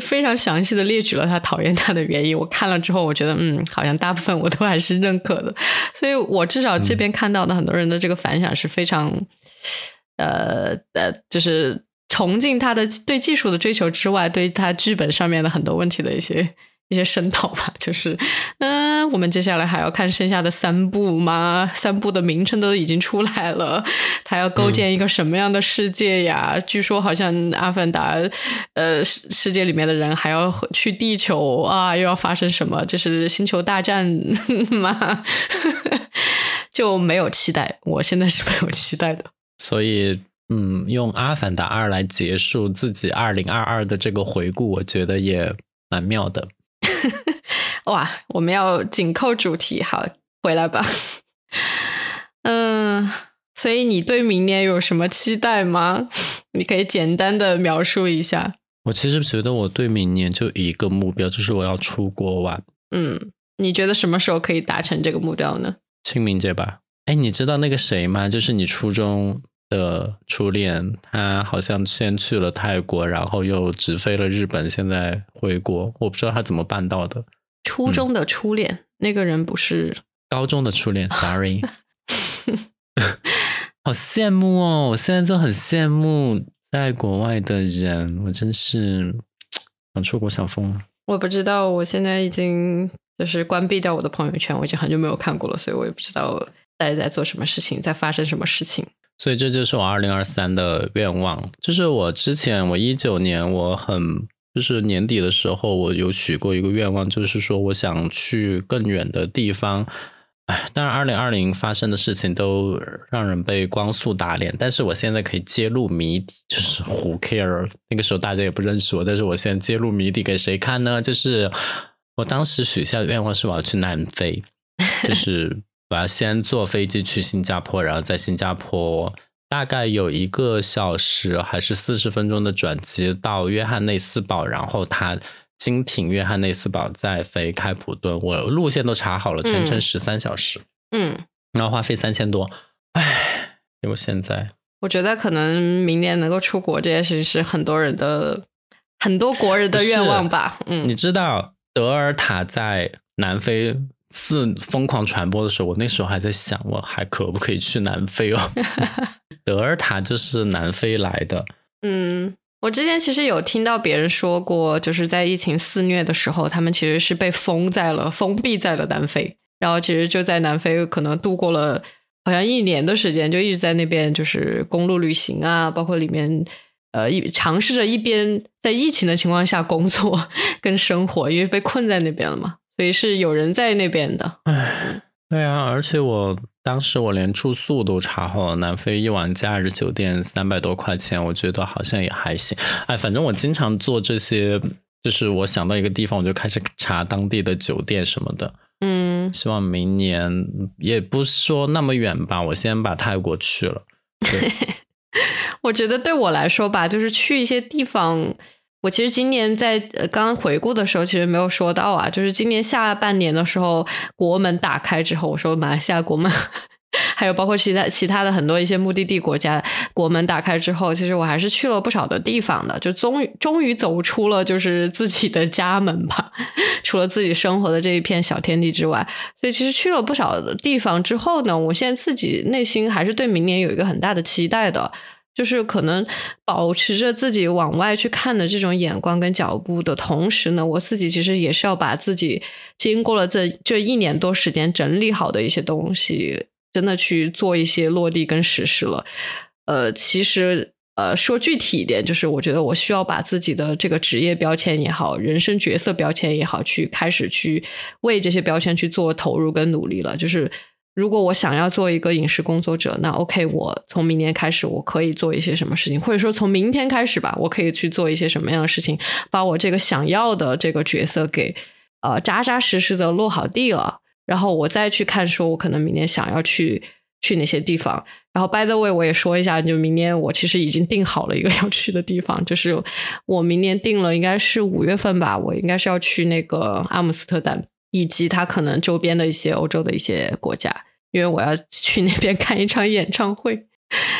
非常详细的列举了他讨厌他的原因。我看了之后，我觉得嗯，好像大部分我都还是认可的，所以我至少这边看到的很多人的这个反响是非常呃呃，就是。崇敬他的对技术的追求之外，对他剧本上面的很多问题的一些一些声讨吧，就是，嗯，我们接下来还要看剩下的三部吗？三部的名称都已经出来了，他要构建一个什么样的世界呀？据说好像阿凡达，呃，世世界里面的人还要去地球啊，又要发生什么？这是星球大战 吗？就没有期待，我现在是没有期待的，所以。嗯，用《阿凡达二》来结束自己二零二二的这个回顾，我觉得也蛮妙的。哇，我们要紧扣主题，好，回来吧。嗯，所以你对明年有什么期待吗？你可以简单的描述一下。我其实觉得我对明年就一个目标，就是我要出国玩。嗯，你觉得什么时候可以达成这个目标呢？清明节吧。哎，你知道那个谁吗？就是你初中的初恋，他好像先去了泰国，然后又直飞了日本，现在回国。我不知道他怎么办到的。初中的初恋，那个人不是高中的初恋。Sorry，好羡慕哦！我现在就很羡慕。在国外的人，我真是想出国想疯了。我不知道，我现在已经就是关闭掉我的朋友圈，我已经很久没有看过了，所以我也不知道大家在做什么事情，在发生什么事情。所以这就是我二零二三的愿望，就是我之前我一九年我很就是年底的时候，我有许过一个愿望，就是说我想去更远的地方。哎，当然，二零二零发生的事情都让人被光速打脸。但是我现在可以揭露谜底，就是 Who care？那个时候大家也不认识我，但是我现在揭露谜底给谁看呢？就是我当时许下的愿望是我要去南非，就是我要先坐飞机去新加坡，然后在新加坡大概有一个小时还是四十分钟的转机到约翰内斯堡，然后他。经停约翰内斯堡再飞开普敦，我路线都查好了，全程十三小时。嗯，然后花费三千多。唉，结果现在，我觉得可能明年能够出国这件事情是很多人的很多国人的愿望吧。嗯，你知道德尔塔在南非四疯狂传播的时候，我那时候还在想，我还可不可以去南非哦？德尔塔就是南非来的。嗯。我之前其实有听到别人说过，就是在疫情肆虐的时候，他们其实是被封在了、封闭在了南非，然后其实就在南非可能度过了好像一年的时间，就一直在那边就是公路旅行啊，包括里面呃一尝试着一边在疫情的情况下工作 跟生活，因为被困在那边了嘛，所以是有人在那边的。唉，对啊，而且我。当时我连住宿都查好了，南非一晚假日酒店三百多块钱，我觉得好像也还行。哎，反正我经常做这些，就是我想到一个地方，我就开始查当地的酒店什么的。嗯，希望明年也不说那么远吧，我先把泰国去了。我觉得对我来说吧，就是去一些地方。我其实今年在刚回顾的时候，其实没有说到啊，就是今年下半年的时候，国门打开之后，我说马来西亚国门，还有包括其他其他的很多一些目的地国家国门打开之后，其实我还是去了不少的地方的，就终于终于走出了就是自己的家门吧，除了自己生活的这一片小天地之外，所以其实去了不少的地方之后呢，我现在自己内心还是对明年有一个很大的期待的。就是可能保持着自己往外去看的这种眼光跟脚步的同时呢，我自己其实也是要把自己经过了这这一年多时间整理好的一些东西，真的去做一些落地跟实施了。呃，其实呃说具体一点，就是我觉得我需要把自己的这个职业标签也好，人生角色标签也好，去开始去为这些标签去做投入跟努力了，就是。如果我想要做一个影视工作者，那 OK，我从明年开始我可以做一些什么事情，或者说从明天开始吧，我可以去做一些什么样的事情，把我这个想要的这个角色给呃扎扎实实的落好地了，然后我再去看说，我可能明年想要去去哪些地方。然后 By the way，我也说一下，就明年我其实已经定好了一个 要去的地方，就是我明年定了，应该是五月份吧，我应该是要去那个阿姆斯特丹。以及他可能周边的一些欧洲的一些国家，因为我要去那边 看一场演唱会，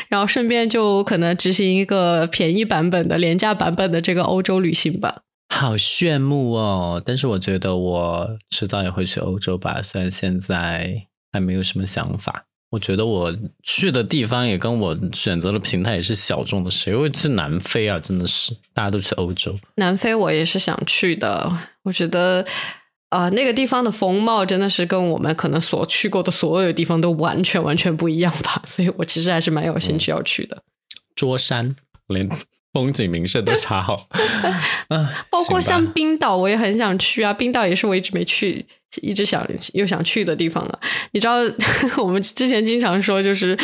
然后顺便就可能执行一个便宜版本的、廉价版本的这个欧洲旅行吧。好炫目哦！但是我觉得我迟早也会去欧洲吧，虽然现在还没有什么想法。我觉得我去的地方也跟我选择的平台也是小众的，谁会去南非啊？真的是大家都去欧洲。南非我也是想去的，我觉得。啊，那个地方的风貌真的是跟我们可能所去过的所有地方都完全完全不一样吧，所以我其实还是蛮有兴趣要去的。桌山连风景名胜都查好。嗯，包括像冰岛，我也很想去啊。冰岛也是我一直没去，一直想又想去的地方了。你知道，我们之前经常说，就是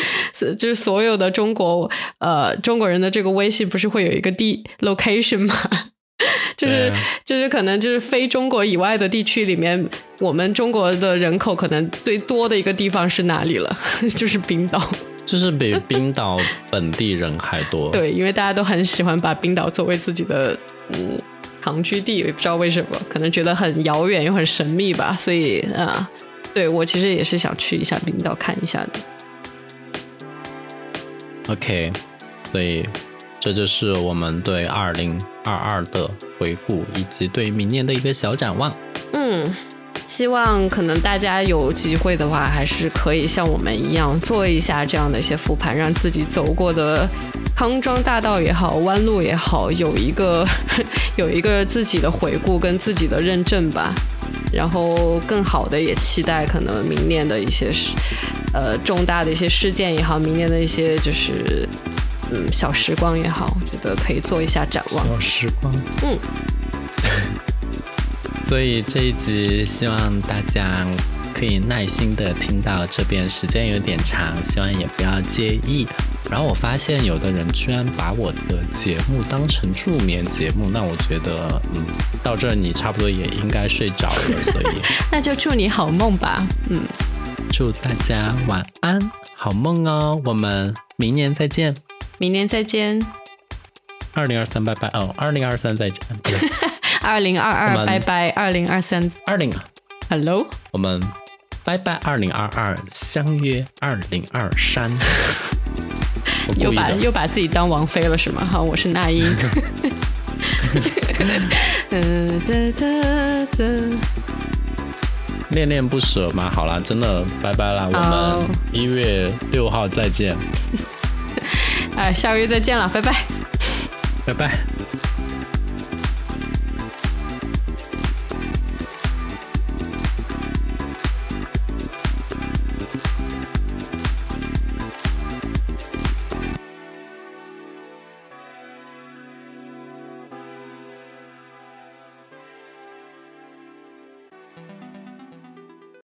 就是所有的中国呃中国人的这个微信不是会有一个地 location 吗？就是就是可能就是非中国以外的地区里面，我们中国的人口可能最多的一个地方是哪里了？就是冰岛。就是比冰岛本地人还多。对，因为大家都很喜欢把冰岛作为自己的嗯常居地，也不知道为什么，可能觉得很遥远又很神秘吧。所以啊、呃对我其实也是想去一下冰岛看一下的。OK，所以这就是我们对二零二二的回顾，以及对明年的一个小展望。嗯，希望可能大家有机会的话，还是可以像我们一样做一下这样的一些复盘，让自己走过的康庄大道也好，弯路也好，有一个 有一个自己的回顾跟自己的认证吧。然后更好的也期待可能明年的一些事，呃，重大的一些事件也好，明年的一些就是嗯小时光也好，我觉得可以做一下展望。小时光，嗯。所以这一集希望大家可以耐心的听到这边，时间有点长，希望也不要介意。然后我发现有的人居然把我的节目当成助眠节目，那我觉得，嗯，到这儿你差不多也应该睡着了，所以 那就祝你好梦吧，嗯，祝大家晚安，好梦哦，我们明年再见，明年再见。二零二三拜拜哦，二零二三再见，二零二二拜拜，二零二三二零。，Hello，我们拜拜，二零二二相约二零二三。又把又把自己当王妃了是吗？好，我是那英。恋恋不舍嘛。好啦，真的拜拜啦，我好们一月六号再见，哎，下个月再见了，拜拜。拜拜。